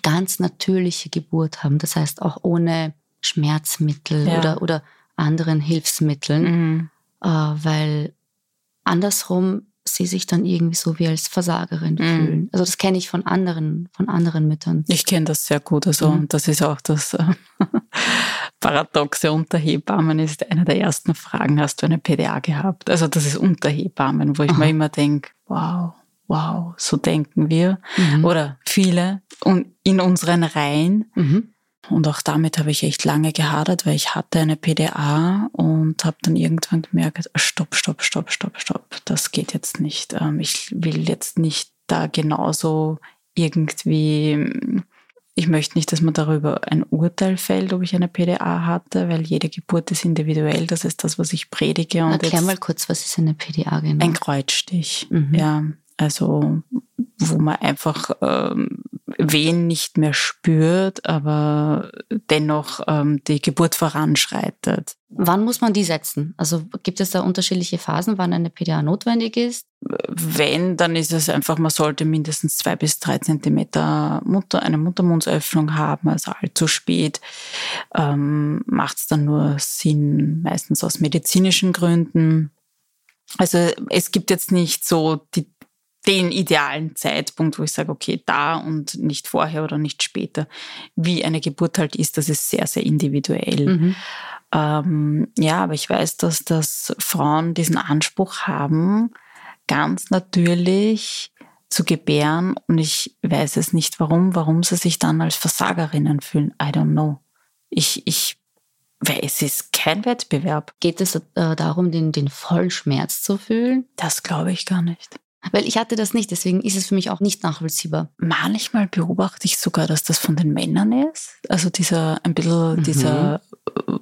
ganz natürliche Geburt haben. Das heißt auch ohne Schmerzmittel ja. oder, oder anderen Hilfsmitteln, mhm. äh, weil andersrum sie sich dann irgendwie so wie als Versagerin mhm. fühlen. Also das kenne ich von anderen, von anderen Müttern. Ich kenne das sehr gut. Also mhm. das ist auch das äh, Paradoxe unter Hebammen ist eine der ersten Fragen, hast du eine PDA gehabt? Also das ist unter Hebammen, wo ich Aha. mir immer denke, wow, wow, so denken wir. Mhm. Oder viele und in unseren Reihen. Und auch damit habe ich echt lange gehadert, weil ich hatte eine PDA und habe dann irgendwann gemerkt, stopp, stopp, stopp, stopp, stopp, das geht jetzt nicht. Ähm, ich will jetzt nicht da genauso irgendwie, ich möchte nicht, dass man darüber ein Urteil fällt, ob ich eine PDA hatte, weil jede Geburt ist individuell. Das ist das, was ich predige. Und Erklär mal kurz, was ist eine PDA genau? Ein Kreuzstich, mhm. ja. Also wo man einfach ähm, Wehen nicht mehr spürt, aber dennoch ähm, die Geburt voranschreitet. Wann muss man die setzen? Also gibt es da unterschiedliche Phasen, wann eine PDA notwendig ist? Wenn, dann ist es einfach, man sollte mindestens zwei bis drei Zentimeter Mutter, eine Muttermundsöffnung haben, also allzu spät ähm, macht es dann nur Sinn, meistens aus medizinischen Gründen. Also es gibt jetzt nicht so die den idealen Zeitpunkt, wo ich sage, okay, da und nicht vorher oder nicht später. Wie eine Geburt halt ist, das ist sehr, sehr individuell. Mhm. Ähm, ja, aber ich weiß, dass, dass Frauen diesen Anspruch haben, ganz natürlich zu gebären und ich weiß es nicht warum, warum sie sich dann als Versagerinnen fühlen. I don't know. Ich, ich, weil es ist kein Wettbewerb. Geht es äh, darum, den, den Vollschmerz zu fühlen? Das glaube ich gar nicht. Weil ich hatte das nicht, deswegen ist es für mich auch nicht nachvollziehbar. Manchmal beobachte ich sogar, dass das von den Männern ist. Also dieser, ein bisschen mhm. dieser äh,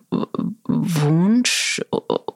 Wunsch,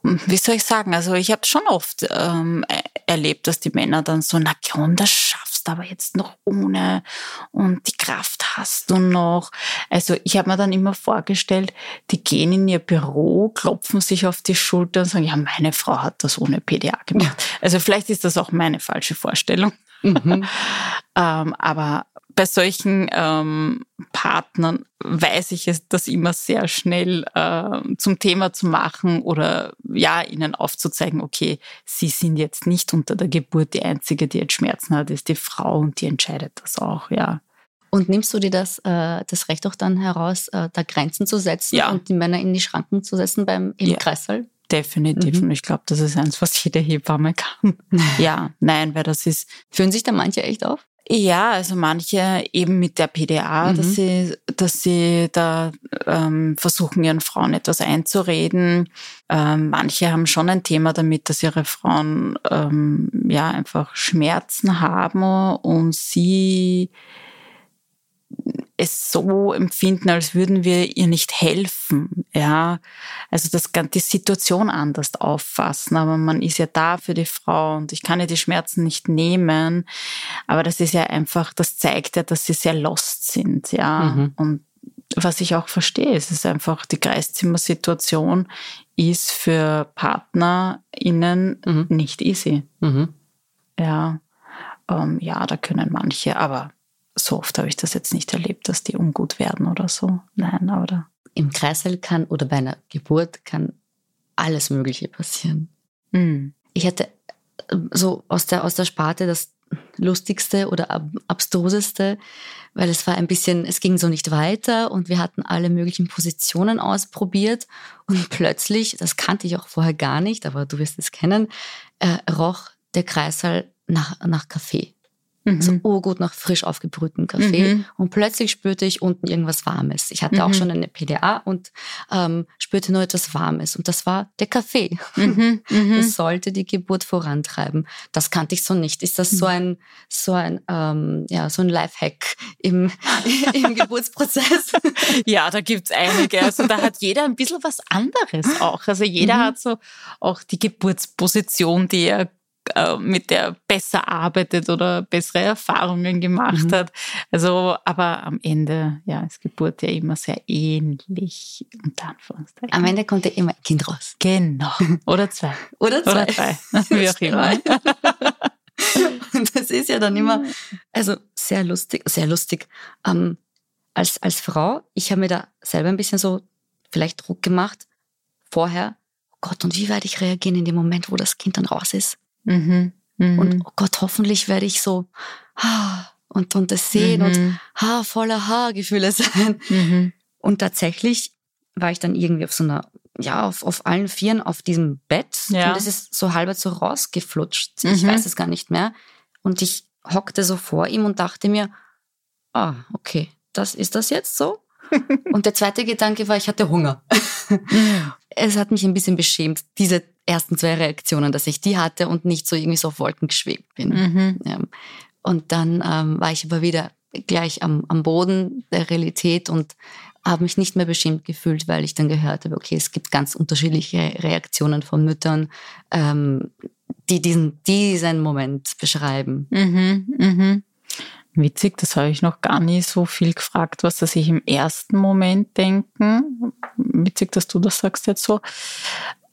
wie soll ich sagen? Also ich habe schon oft ähm, erlebt, dass die Männer dann so, na komm, das schaffst aber jetzt noch ohne und die Kraft hast du noch. Also ich habe mir dann immer vorgestellt, die gehen in ihr Büro, klopfen sich auf die Schulter und sagen, ja, meine Frau hat das ohne PDA gemacht. Also vielleicht ist das auch meine falsche Vorstellung. Mhm. ähm, aber bei solchen ähm, Partnern weiß ich es, das immer sehr schnell äh, zum Thema zu machen oder ja, ihnen aufzuzeigen, okay, sie sind jetzt nicht unter der Geburt die Einzige, die jetzt Schmerzen hat, ist die Frau und die entscheidet das auch, ja. Und nimmst du dir das, äh, das Recht auch dann heraus, äh, da Grenzen zu setzen ja. und die Männer in die Schranken zu setzen beim im ja. Kreissaal? Definitiv. Mhm. Und ich glaube, das ist eins, was jede Hebamme kann. ja, nein, weil das ist. Führen sich da manche echt auf? Ja, also manche eben mit der PDA, mhm. dass sie, dass sie da ähm, versuchen, ihren Frauen etwas einzureden. Ähm, manche haben schon ein Thema damit, dass ihre Frauen ähm, ja einfach Schmerzen haben und sie es so empfinden, als würden wir ihr nicht helfen, ja. Also das die Situation anders auffassen, aber man ist ja da für die Frau und ich kann ihr die Schmerzen nicht nehmen, aber das ist ja einfach, das zeigt ja, dass sie sehr lost sind, ja. Mhm. Und was ich auch verstehe, es ist einfach die Kreiszimmersituation ist für PartnerInnen mhm. nicht easy. Mhm. Ja. Ähm, ja, da können manche, aber so oft habe ich das jetzt nicht erlebt, dass die ungut werden oder so. Nein, aber Im Kreißsaal kann oder bei einer Geburt kann alles Mögliche passieren. Mhm. Ich hatte äh, so aus der, aus der Sparte das lustigste oder ab, abstruseste, weil es war ein bisschen, es ging so nicht weiter und wir hatten alle möglichen Positionen ausprobiert und plötzlich, das kannte ich auch vorher gar nicht, aber du wirst es kennen, äh, roch der Kreißsaal nach, nach Kaffee. Mhm. So urgut nach frisch aufgebrühtem Kaffee. Mhm. Und plötzlich spürte ich unten irgendwas Warmes. Ich hatte mhm. auch schon eine PDA und ähm, spürte nur etwas Warmes. Und das war der Kaffee. Mhm. Mhm. Das sollte die Geburt vorantreiben. Das kannte ich so nicht. Ist das so mhm. ein, so ein, ähm, ja, so ein Lifehack im, im Geburtsprozess? ja, da gibt's einige. Also da hat jeder ein bisschen was anderes auch. Also jeder hat so auch die Geburtsposition, die er äh, mit der besser arbeitet oder bessere Erfahrungen gemacht mhm. hat. Also, aber am Ende, ja, ist Geburt ja immer sehr ähnlich, unter Anführungszeichen. Am Ende kommt ja immer ein Kind raus. Genau. Oder zwei. Oder zwei. Oder drei. Wie auch immer. Und das ist ja dann immer, also sehr lustig, sehr lustig. Ähm, als, als Frau, ich habe mir da selber ein bisschen so vielleicht Druck gemacht vorher. Oh Gott, und wie werde ich reagieren in dem Moment, wo das Kind dann raus ist? Mhm. Mhm. Und oh Gott, hoffentlich werde ich so und, und das sehen mhm. und ha, voller Haargefühle sein. Mhm. Und tatsächlich war ich dann irgendwie auf so einer, ja, auf, auf allen Vieren auf diesem Bett. Ja. Und es ist so halber so rausgeflutscht. Ich mhm. weiß es gar nicht mehr. Und ich hockte so vor ihm und dachte mir, ah, okay, das ist das jetzt so? und der zweite Gedanke war, ich hatte Hunger. Es hat mich ein bisschen beschämt, diese ersten zwei Reaktionen, dass ich die hatte und nicht so irgendwie so auf Wolken geschwebt bin. Mhm. Ja. Und dann ähm, war ich aber wieder gleich am, am Boden der Realität und habe mich nicht mehr beschämt gefühlt, weil ich dann gehört habe, okay, es gibt ganz unterschiedliche Reaktionen von Müttern, ähm, die diesen, diesen Moment beschreiben. Mhm, mhm. Witzig, das habe ich noch gar nie so viel gefragt, was sie sich im ersten Moment denken. Witzig, dass du das sagst jetzt so.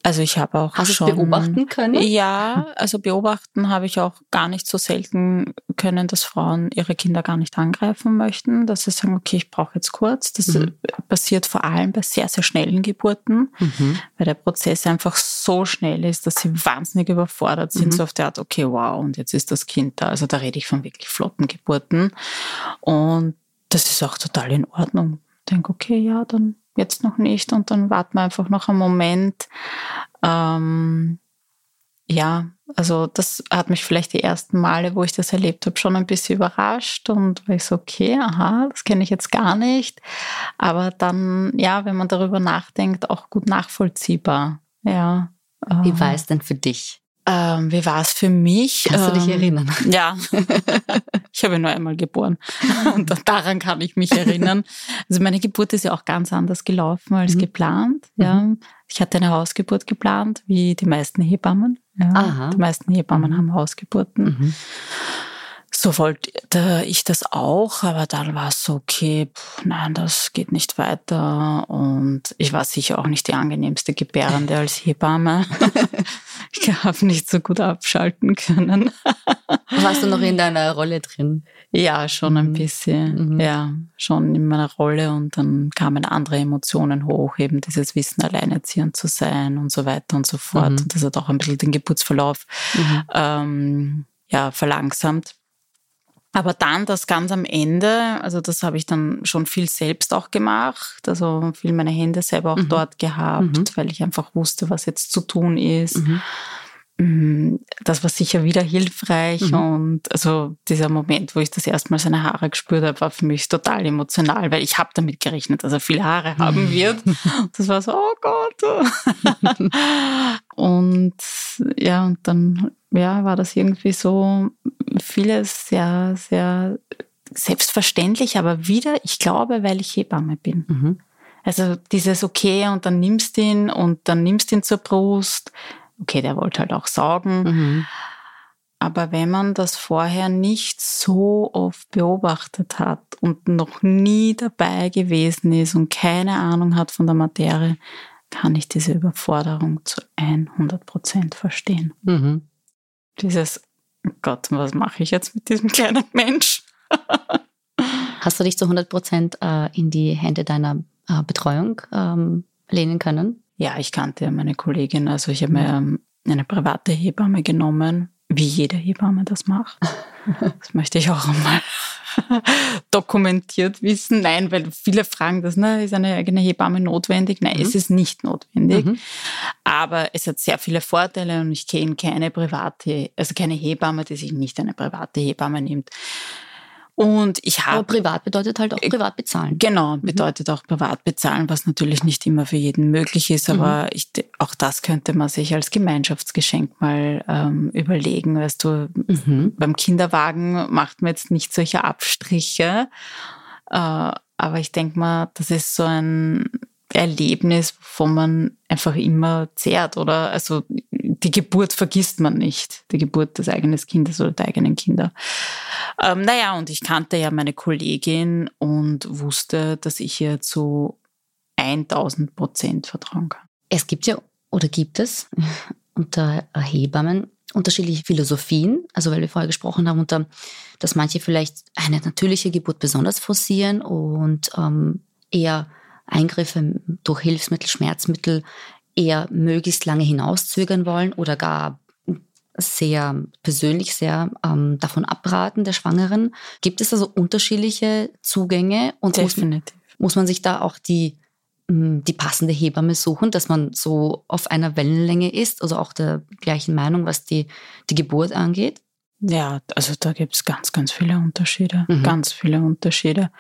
Also ich habe auch Hast schon beobachten können? Ja, also beobachten habe ich auch gar nicht so selten können, dass Frauen ihre Kinder gar nicht angreifen möchten, dass sie sagen, okay, ich brauche jetzt kurz. Das mhm. passiert vor allem bei sehr sehr schnellen Geburten, mhm. weil der Prozess einfach so schnell ist, dass sie wahnsinnig überfordert sind, mhm. so auf der Art, okay, wow, und jetzt ist das Kind da. Also da rede ich von wirklich flotten Geburten und das ist auch total in Ordnung. Ich denke, okay, ja, dann jetzt noch nicht und dann warten wir einfach noch einen Moment. Ähm, ja, also das hat mich vielleicht die ersten Male, wo ich das erlebt habe, schon ein bisschen überrascht und war ich so, okay, aha, das kenne ich jetzt gar nicht. Aber dann, ja, wenn man darüber nachdenkt, auch gut nachvollziehbar. Ja. Wie war es denn für dich? Ähm, wie war es für mich? Kannst du dich ähm, erinnern? Ja, ich habe nur einmal geboren und daran kann ich mich erinnern. Also meine Geburt ist ja auch ganz anders gelaufen als mhm. geplant. Ja, mhm. ich hatte eine Hausgeburt geplant, wie die meisten Hebammen. Ja. Die meisten Hebammen mhm. haben Hausgeburten. Mhm so wollte ich das auch, aber dann war es so, okay, pff, nein, das geht nicht weiter. Und ich war sicher auch nicht die angenehmste Gebärende als Hebamme. ich habe nicht so gut abschalten können. Warst du noch in deiner Rolle drin? Ja, schon ein mhm. bisschen. Mhm. Ja, schon in meiner Rolle. Und dann kamen andere Emotionen hoch, eben dieses Wissen, alleinerziehend zu sein und so weiter und so fort. Mhm. Und das hat auch ein bisschen den Geburtsverlauf mhm. ähm, ja, verlangsamt. Aber dann das ganz am Ende, also das habe ich dann schon viel selbst auch gemacht, also viel meine Hände selber auch mhm. dort gehabt, mhm. weil ich einfach wusste, was jetzt zu tun ist. Mhm. Mm, das war sicher wieder hilfreich mhm. und also dieser Moment, wo ich das erste Mal seine Haare gespürt habe, war für mich total emotional, weil ich habe damit gerechnet, dass er viele Haare haben mhm. wird. Das war so, oh Gott. und ja, und dann ja, war das irgendwie so vieles sehr, sehr selbstverständlich, aber wieder, ich glaube, weil ich Hebamme bin. Mhm. Also dieses Okay und dann nimmst ihn und dann nimmst ihn zur Brust okay, der wollte halt auch saugen. Mhm. Aber wenn man das vorher nicht so oft beobachtet hat und noch nie dabei gewesen ist und keine Ahnung hat von der Materie, kann ich diese Überforderung zu 100 Prozent verstehen. Mhm. Dieses, oh Gott, was mache ich jetzt mit diesem kleinen Mensch? Hast du dich zu 100 Prozent äh, in die Hände deiner äh, Betreuung ähm, lehnen können? Ja, ich kannte meine Kollegin. Also ich habe mir ähm, eine private Hebamme genommen, wie jede Hebamme das macht. Das möchte ich auch einmal dokumentiert wissen. Nein, weil viele fragen das, ne, ist eine eigene Hebamme notwendig? Nein, mhm. es ist nicht notwendig. Mhm. Aber es hat sehr viele Vorteile und ich kenne keine private, also keine Hebamme, die sich nicht eine private Hebamme nimmt. Und ich habe. Aber privat bedeutet halt auch äh, privat bezahlen. Genau, mhm. bedeutet mhm. auch privat bezahlen, was natürlich nicht immer für jeden möglich ist, aber mhm. ich, auch das könnte man sich als Gemeinschaftsgeschenk mal ähm, überlegen. Weißt du, mhm. beim Kinderwagen macht man jetzt nicht solche Abstriche. Äh, aber ich denke mal, das ist so ein Erlebnis, wovon man einfach immer zehrt, oder? Also die Geburt vergisst man nicht, die Geburt des eigenen Kindes oder der eigenen Kinder. Ähm, naja, und ich kannte ja meine Kollegin und wusste, dass ich ihr zu 1000 Prozent vertrauen kann. Es gibt ja, oder gibt es unter Hebammen unterschiedliche Philosophien, also weil wir vorher gesprochen haben, unter, dass manche vielleicht eine natürliche Geburt besonders forcieren und ähm, eher Eingriffe durch Hilfsmittel, Schmerzmittel eher möglichst lange hinauszögern wollen oder gar sehr persönlich sehr ähm, davon abraten, der Schwangeren. Gibt es also unterschiedliche Zugänge und Definitiv. Muss, muss man sich da auch die, mm, die passende Hebamme suchen, dass man so auf einer Wellenlänge ist, also auch der gleichen Meinung, was die, die Geburt angeht? Ja, also da gibt es ganz, ganz viele Unterschiede. Mhm. Ganz viele Unterschiede.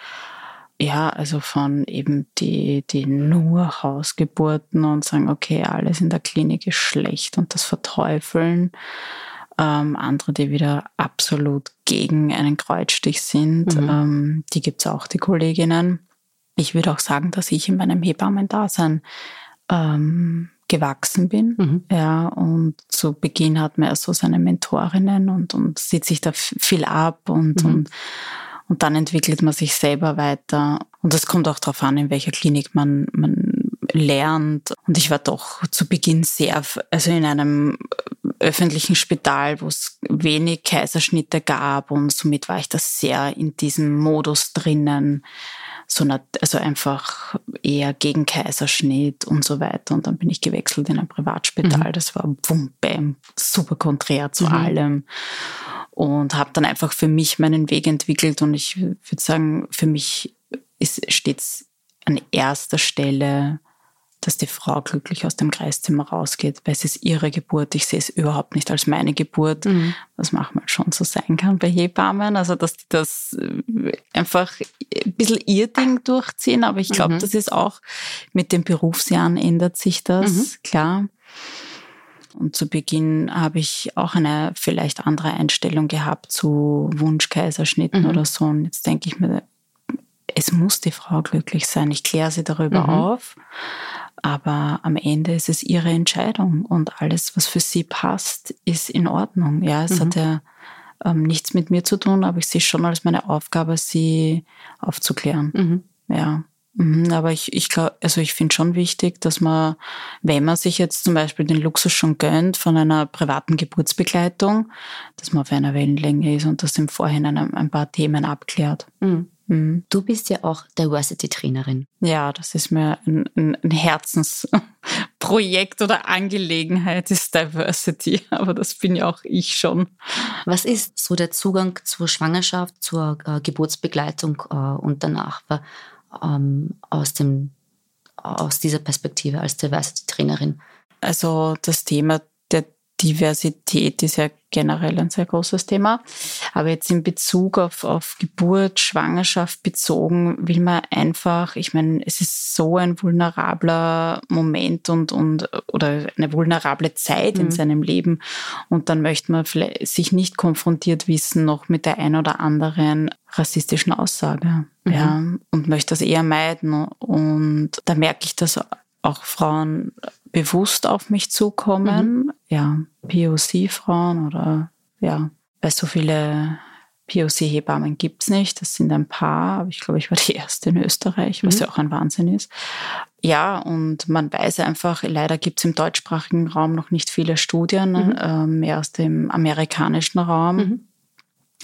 Ja, also von eben die, die nur Hausgeburten und sagen, okay, alles in der Klinik ist schlecht und das verteufeln. Ähm, andere, die wieder absolut gegen einen Kreuzstich sind, mhm. ähm, die gibt's auch, die Kolleginnen. Ich würde auch sagen, dass ich in meinem Hebammendasein ähm, gewachsen bin. Mhm. Ja, und zu Beginn hat man ja so seine Mentorinnen und, und sieht sich da viel ab und, mhm. und und dann entwickelt man sich selber weiter. Und das kommt auch darauf an, in welcher Klinik man, man lernt. Und ich war doch zu Beginn sehr, also in einem öffentlichen Spital, wo es wenig Kaiserschnitte gab und somit war ich da sehr in diesem Modus drinnen. So eine, also einfach eher gegen Kaiserschnitt und so weiter. Und dann bin ich gewechselt in ein Privatspital. Mhm. Das war bum, bam, super konträr zu mhm. allem und habe dann einfach für mich meinen Weg entwickelt und ich würde sagen, für mich ist stets an erster Stelle, dass die Frau glücklich aus dem Kreiszimmer rausgeht, weil es ist ihre Geburt. Ich sehe es überhaupt nicht als meine Geburt, mhm. was manchmal schon so sein kann bei Hebammen. Also, dass die das äh, einfach ein bisschen ihr Ding durchziehen. Aber ich glaube, mhm. das ist auch mit den Berufsjahren ändert sich das, mhm. klar. Und zu Beginn habe ich auch eine vielleicht andere Einstellung gehabt zu Wunschkaiserschnitten mhm. oder so. Und jetzt denke ich mir, es muss die Frau glücklich sein. Ich kläre sie darüber mhm. auf. Aber am Ende ist es ihre Entscheidung und alles, was für sie passt, ist in Ordnung. Ja, es mhm. hat ja ähm, nichts mit mir zu tun, aber ich sehe schon als meine Aufgabe, sie aufzuklären. Mhm. Ja. Mhm, aber ich, ich glaube, also ich finde schon wichtig, dass man, wenn man sich jetzt zum Beispiel den Luxus schon gönnt von einer privaten Geburtsbegleitung, dass man auf einer Wellenlänge ist und das im Vorhinein ein, ein paar Themen abklärt. Mhm. Mhm. Du bist ja auch Diversity-Trainerin. Ja, das ist mir ein, ein, ein Herzensprojekt oder Angelegenheit, ist Diversity. Aber das bin ja auch ich schon. Was ist so der Zugang zur Schwangerschaft, zur äh, Geburtsbegleitung äh, und danach? Ähm, aus, dem, aus dieser Perspektive als Diversity-Trainerin? Also das Thema Diversität ist ja generell ein sehr großes Thema. Aber jetzt in Bezug auf, auf Geburt, Schwangerschaft bezogen, will man einfach, ich meine, es ist so ein vulnerabler Moment und, und oder eine vulnerable Zeit mhm. in seinem Leben. Und dann möchte man vielleicht sich nicht konfrontiert wissen noch mit der ein oder anderen rassistischen Aussage. Mhm. Ja, und möchte das eher meiden. Und da merke ich, dass auch Frauen bewusst auf mich zukommen. Mhm. Ja, POC-Frauen oder ja, weil so viele POC-Hebammen gibt's nicht. Das sind ein paar, aber ich glaube, ich war die erste in Österreich, was mhm. ja auch ein Wahnsinn ist. Ja, und man weiß einfach, leider gibt's im deutschsprachigen Raum noch nicht viele Studien, mhm. äh, mehr aus dem amerikanischen Raum. Mhm.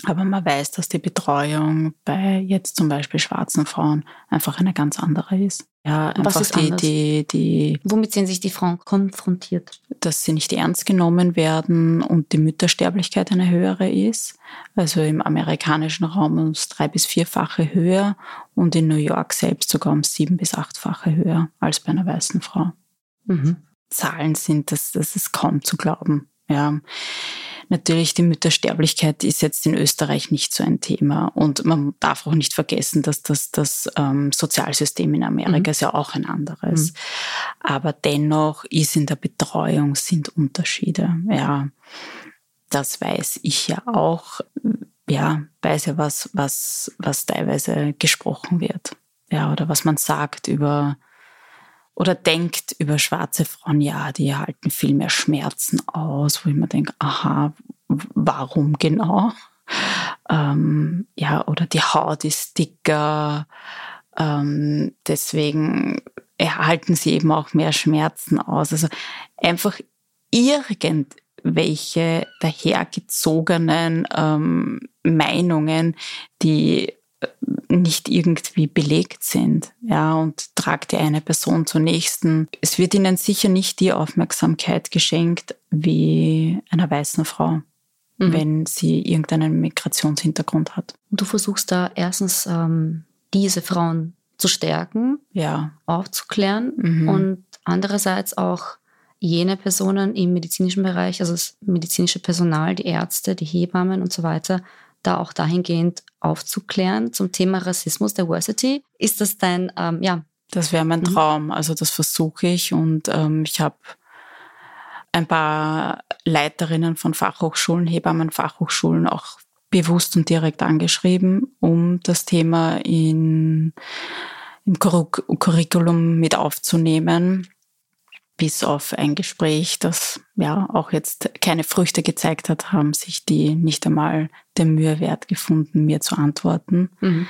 Aber man weiß, dass die Betreuung bei jetzt zum Beispiel schwarzen Frauen einfach eine ganz andere ist. Ja, einfach Was ist die, anders? die, die, Womit sehen sich die Frauen konfrontiert? dass sie nicht ernst genommen werden und die Müttersterblichkeit eine höhere ist. Also im amerikanischen Raum ums drei- bis vierfache höher und in New York selbst sogar um sieben- bis achtfache höher als bei einer weißen Frau. Mhm. Zahlen sind, das, das ist kaum zu glauben. Ja. Natürlich, die Müttersterblichkeit ist jetzt in Österreich nicht so ein Thema. Und man darf auch nicht vergessen, dass das, das ähm, Sozialsystem in Amerika Mhm. ist ja auch ein anderes. Mhm. Aber dennoch ist in der Betreuung sind Unterschiede. Ja, das weiß ich ja auch. Ja, weiß ja, was, was, was teilweise gesprochen wird. Ja, oder was man sagt über oder denkt über schwarze Frauen, ja, die halten viel mehr Schmerzen aus, wo ich mir denke, aha, warum genau? Ähm, ja, oder die Haut ist dicker, ähm, deswegen erhalten sie eben auch mehr Schmerzen aus. Also einfach irgendwelche dahergezogenen ähm, Meinungen, die nicht irgendwie belegt sind. Ja, und tragt die eine Person zur nächsten. Es wird ihnen sicher nicht die Aufmerksamkeit geschenkt wie einer weißen Frau, Mhm. wenn sie irgendeinen Migrationshintergrund hat. Und du versuchst da erstens ähm, diese Frauen zu stärken, Ja. aufzuklären Mhm. und andererseits auch jene Personen im medizinischen Bereich, also das medizinische Personal, die Ärzte, die Hebammen und so weiter, da auch dahingehend aufzuklären zum Thema Rassismus, Diversity. Ist das dein, ähm, ja, Das wäre mein Mhm. Traum. Also das versuche ich und ähm, ich habe ein paar Leiterinnen von Fachhochschulen, Hebammenfachhochschulen auch bewusst und direkt angeschrieben, um das Thema in, im Curric- Curriculum mit aufzunehmen. Bis auf ein Gespräch, das ja auch jetzt keine Früchte gezeigt hat, haben sich die nicht einmal der Mühe wert gefunden, mir zu antworten mhm.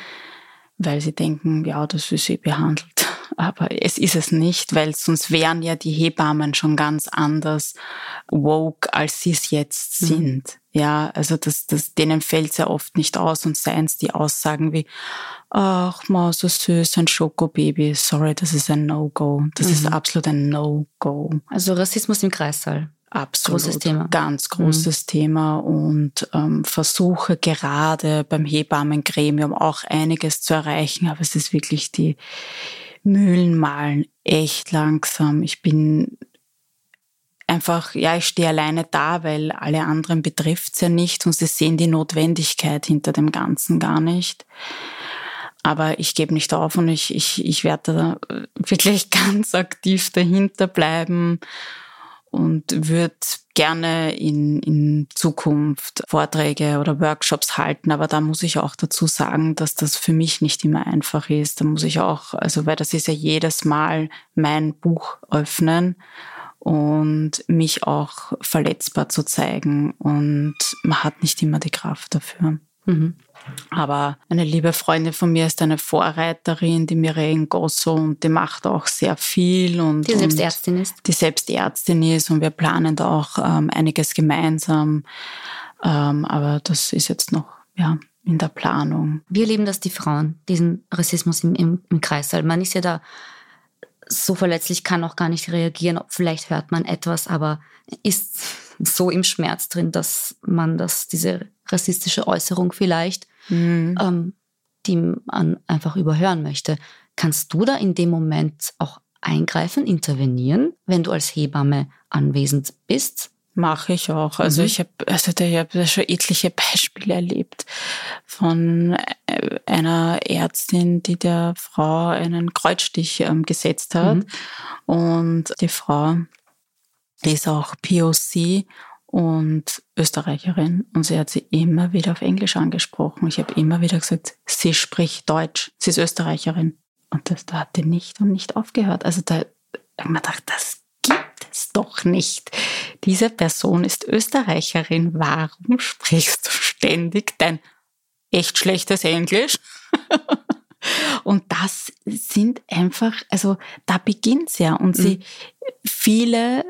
weil sie denken, ja, das ist eh behandelt. Aber es ist es nicht, weil sonst wären ja die Hebammen schon ganz anders woke, als sie es jetzt Mhm. sind. Ja, also das, das, denen fällt es ja oft nicht aus und seien es die Aussagen wie, ach, ma, so süß, ein Schokobaby. Sorry, das ist ein No-Go. Das ist Mhm. absolut ein No-Go. also Rassismus im Kreissaal. Absolut. Großes Thema. Mhm. Ganz großes Thema und ähm, versuche gerade beim Hebammengremium auch einiges zu erreichen, aber es ist wirklich die Mühlen malen echt langsam. Ich bin einfach, ja, ich stehe alleine da, weil alle anderen betrifft's ja nicht und sie sehen die Notwendigkeit hinter dem Ganzen gar nicht. Aber ich gebe nicht auf und ich, ich, ich werde da wirklich ganz aktiv dahinter bleiben und würde gerne in, in Zukunft Vorträge oder Workshops halten. Aber da muss ich auch dazu sagen, dass das für mich nicht immer einfach ist. Da muss ich auch, also weil das ist ja jedes Mal mein Buch öffnen und mich auch verletzbar zu zeigen. Und man hat nicht immer die Kraft dafür. Mhm. Aber eine liebe Freundin von mir ist eine Vorreiterin, die Mireille Gosso, und die macht auch sehr viel. Und, Die selbst Ärztin ist. die selbst Ärztin ist und wir planen da auch ähm, einiges gemeinsam. Ähm, aber das ist jetzt noch ja, in der Planung. Wie erleben das die Frauen, diesen Rassismus im, im, im Kreissaal? Man ist ja da so verletzlich, kann auch gar nicht reagieren. Vielleicht hört man etwas, aber ist so im Schmerz drin, dass man das, diese rassistische Äußerung vielleicht, Mhm. ähm, die man einfach überhören möchte. Kannst du da in dem Moment auch eingreifen, intervenieren, wenn du als Hebamme anwesend bist? Mache ich auch. Also Mhm. ich habe also da- ich hab da schon etliche Beispiele erlebt von äh, einer Ärztin, die der Frau einen Kreuzstich ähm, gesetzt hat. Mhm. Und die Frau ist auch POC und Österreicherin und sie hat sie immer wieder auf Englisch angesprochen. Ich habe immer wieder gesagt, sie spricht Deutsch, sie ist Österreicherin. Und das, da hat die nicht und nicht aufgehört. Also da habe ich mir gedacht, das gibt es doch nicht. Diese Person ist Österreicherin. Warum sprichst du ständig dein echt schlechtes Englisch? Und das sind einfach, also da beginnt's ja. Und sie, viele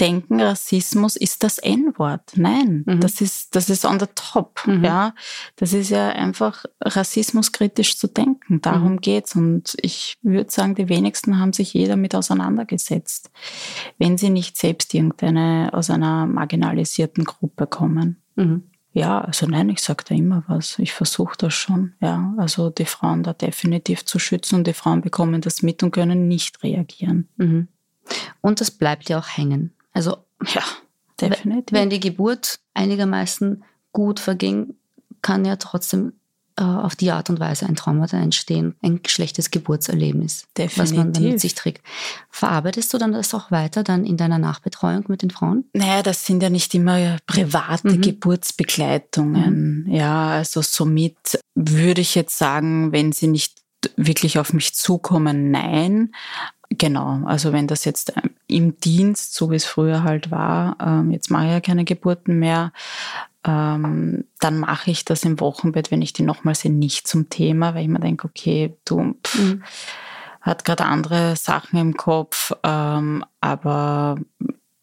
denken, Rassismus ist das N-Wort. Nein, mhm. das ist, das ist on the top. Mhm. Ja, das ist ja einfach rassismuskritisch zu denken. Darum mhm. geht's. Und ich würde sagen, die wenigsten haben sich je damit auseinandergesetzt, wenn sie nicht selbst irgendeine aus einer marginalisierten Gruppe kommen. Mhm. Ja, also nein, ich sage da immer was. Ich versuche das schon. Ja, also die Frauen da definitiv zu schützen und die Frauen bekommen das mit und können nicht reagieren. Mhm. Und das bleibt ja auch hängen. Also ja, definitiv. Wenn die Geburt einigermaßen gut verging, kann ja trotzdem äh, auf die Art und Weise ein Traumata entstehen, ein schlechtes Geburtserlebnis, Definitiv. was man dann mit sich trägt. Verarbeitest du dann das auch weiter dann in deiner Nachbetreuung mit den Frauen? Naja, das sind ja nicht immer private mhm. Geburtsbegleitungen. Mhm. Ja, also somit würde ich jetzt sagen, wenn sie nicht wirklich auf mich zukommen, nein. Genau, also wenn das jetzt ähm, im Dienst, so wie es früher halt war, ähm, jetzt mache ich ja keine Geburten mehr, ähm, dann mache ich das im Wochenbett, wenn ich die nochmal sehe, nicht zum Thema, weil ich mir denke, okay, du pff, mhm. hat gerade andere Sachen im Kopf, aber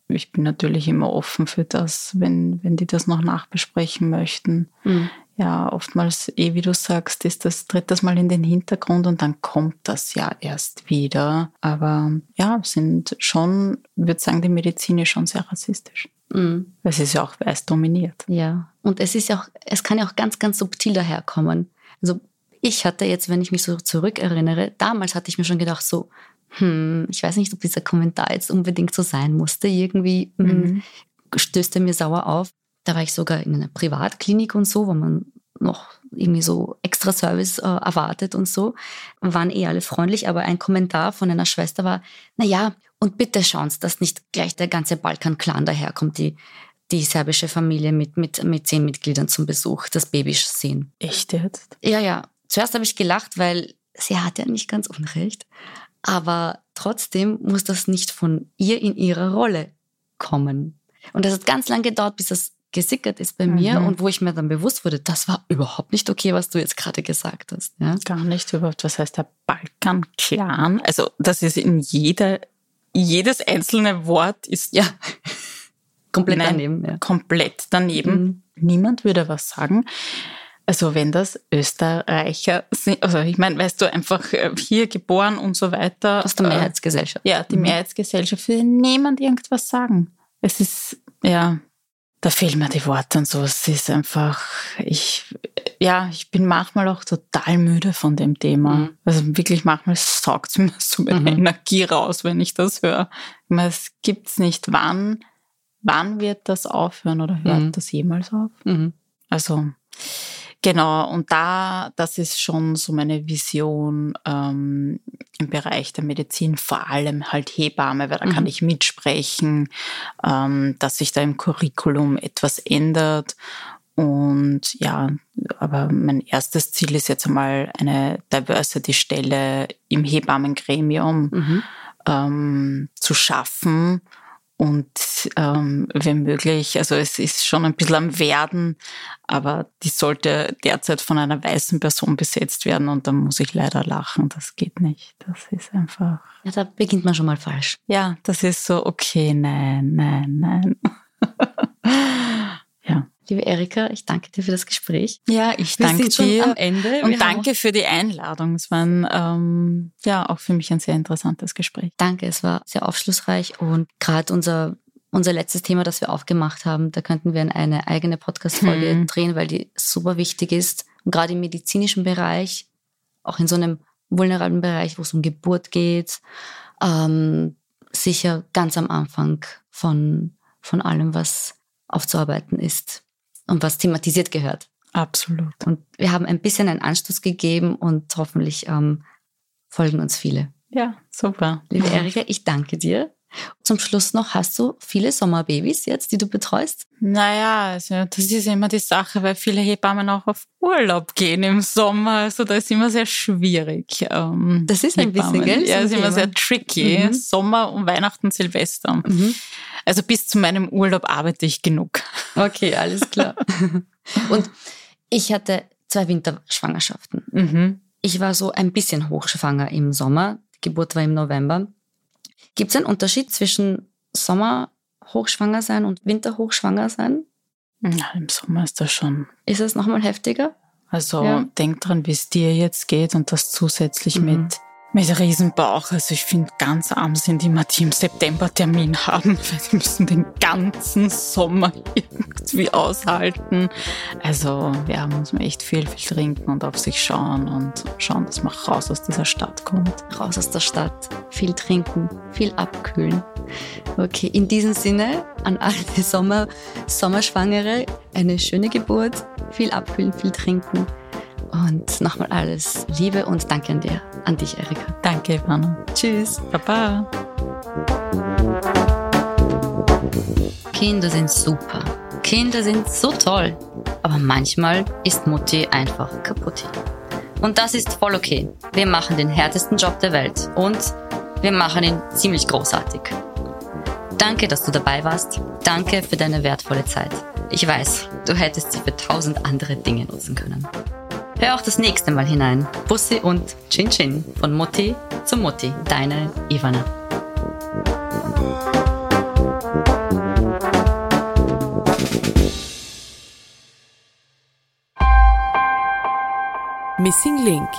ich bin natürlich immer offen für das, wenn, wenn die das noch nachbesprechen möchten. Mhm ja, oftmals, eh wie du sagst, ist das, tritt das mal in den Hintergrund und dann kommt das ja erst wieder. Aber ja, sind schon, würde sagen, die Medizin ist schon sehr rassistisch. Mhm. Es ist ja auch weiß dominiert. Ja, und es ist ja auch, es kann ja auch ganz, ganz subtil daherkommen. Also ich hatte jetzt, wenn ich mich so zurückerinnere, damals hatte ich mir schon gedacht, so, hm, ich weiß nicht, ob dieser Kommentar jetzt unbedingt so sein musste. Irgendwie hm, mhm. stößt er mir sauer auf. Da war ich sogar in einer Privatklinik und so, wo man noch irgendwie so extra Service äh, erwartet und so. Waren eh alle freundlich, aber ein Kommentar von einer Schwester war, na ja, und bitte schauen Sie, dass nicht gleich der ganze Balkan-Clan daherkommt, die, die serbische Familie mit, mit, mit zehn Mitgliedern zum Besuch, das Baby sehen. Echt jetzt? Ja, ja. Zuerst habe ich gelacht, weil sie hat ja nicht ganz unrecht. Aber trotzdem muss das nicht von ihr in ihrer Rolle kommen. Und das hat ganz lange gedauert, bis das gesickert ist bei mhm. mir und wo ich mir dann bewusst wurde, das war überhaupt nicht okay, was du jetzt gerade gesagt hast. Ja? Gar nicht überhaupt. Was heißt der Balkan-Clan? Also das ist in jeder, jedes einzelne Wort ist ja komplett nein, daneben. Ja. Komplett daneben. Mhm. Niemand würde was sagen. Also wenn das Österreicher sind, also ich meine, weißt du, einfach äh, hier geboren und so weiter. Aus der äh, Mehrheitsgesellschaft. Ja, die mhm. Mehrheitsgesellschaft würde niemand irgendwas sagen. Es ist, ja, da fehlen mir die Worte und so. Es ist einfach, ich, ja, ich bin manchmal auch total müde von dem Thema. Mhm. Also wirklich manchmal saugt es mir so meine mhm. Energie raus, wenn ich das höre. Ich meine, es gibt's nicht. Wann, wann wird das aufhören oder hört mhm. das jemals auf? Mhm. Also, Genau, und da, das ist schon so meine Vision ähm, im Bereich der Medizin, vor allem halt Hebamme, weil da mhm. kann ich mitsprechen, ähm, dass sich da im Curriculum etwas ändert. Und ja, aber mein erstes Ziel ist jetzt einmal eine Diversity-Stelle im Hebammengremium mhm. ähm, zu schaffen und ähm, wenn möglich, also es ist schon ein bisschen am Werden, aber die sollte derzeit von einer weißen Person besetzt werden und da muss ich leider lachen, das geht nicht. Das ist einfach. Ja, da beginnt man schon mal falsch. Ja, das ist so, okay, nein, nein, nein. Liebe Erika, ich danke dir für das Gespräch. Ja, ich Wir danke dir. am Ende. Und Wir danke für die Einladung. Es war ein, ähm, ja auch für mich ein sehr interessantes Gespräch. Danke, es war sehr aufschlussreich und gerade unser unser letztes Thema, das wir aufgemacht haben, da könnten wir eine eigene Podcast-Folge hm. drehen, weil die super wichtig ist. Und gerade im medizinischen Bereich, auch in so einem vulnerablen Bereich, wo es um Geburt geht, ähm, sicher ganz am Anfang von, von allem, was aufzuarbeiten ist und was thematisiert gehört. Absolut. Und wir haben ein bisschen einen Anstoß gegeben und hoffentlich ähm, folgen uns viele. Ja, super. Liebe Erika, ich danke dir. Zum Schluss noch, hast du viele Sommerbabys jetzt, die du betreust? Naja, also das ist immer die Sache, weil viele Hebammen auch auf Urlaub gehen im Sommer. Also da ist immer sehr schwierig. Ähm, das ist ein Hebammen. bisschen, gell? Ja, ist immer sehr tricky. Mhm. Sommer und Weihnachten, Silvester. Mhm. Also bis zu meinem Urlaub arbeite ich genug. Okay, alles klar. Und ich hatte zwei Winterschwangerschaften. Mhm. Ich war so ein bisschen hochschwanger im Sommer. Die Geburt war im November. Gibt es einen Unterschied zwischen Sommer, hochschwanger sein und Winterhochschwanger sein? Ja, im Sommer ist das schon. Ist es nochmal heftiger? Also ja. denk dran, wie es dir jetzt geht und das zusätzlich mhm. mit mit Riesenbauch. Also ich finde, ganz arm sind immer, die im September Termin haben, weil sie müssen den ganzen Sommer irgendwie aushalten. Also ja, muss man echt viel, viel trinken und auf sich schauen und schauen, dass man raus aus dieser Stadt kommt. Raus aus der Stadt, viel trinken, viel abkühlen. Okay, in diesem Sinne an alle Sommer, Sommerschwangere eine schöne Geburt, viel abkühlen, viel trinken. Und nochmal alles Liebe und Danke an dir, an dich, Erika. Danke, Ivana. Tschüss. Baba. Kinder sind super. Kinder sind so toll. Aber manchmal ist Mutti einfach kaputt. Und das ist voll okay. Wir machen den härtesten Job der Welt und wir machen ihn ziemlich großartig. Danke, dass du dabei warst. Danke für deine wertvolle Zeit. Ich weiß, du hättest sie für tausend andere Dinge nutzen können. Hör auch das nächste Mal hinein. Bussi und Chin Chin von Mutti zu Mutti. Deine Ivana. Missing Link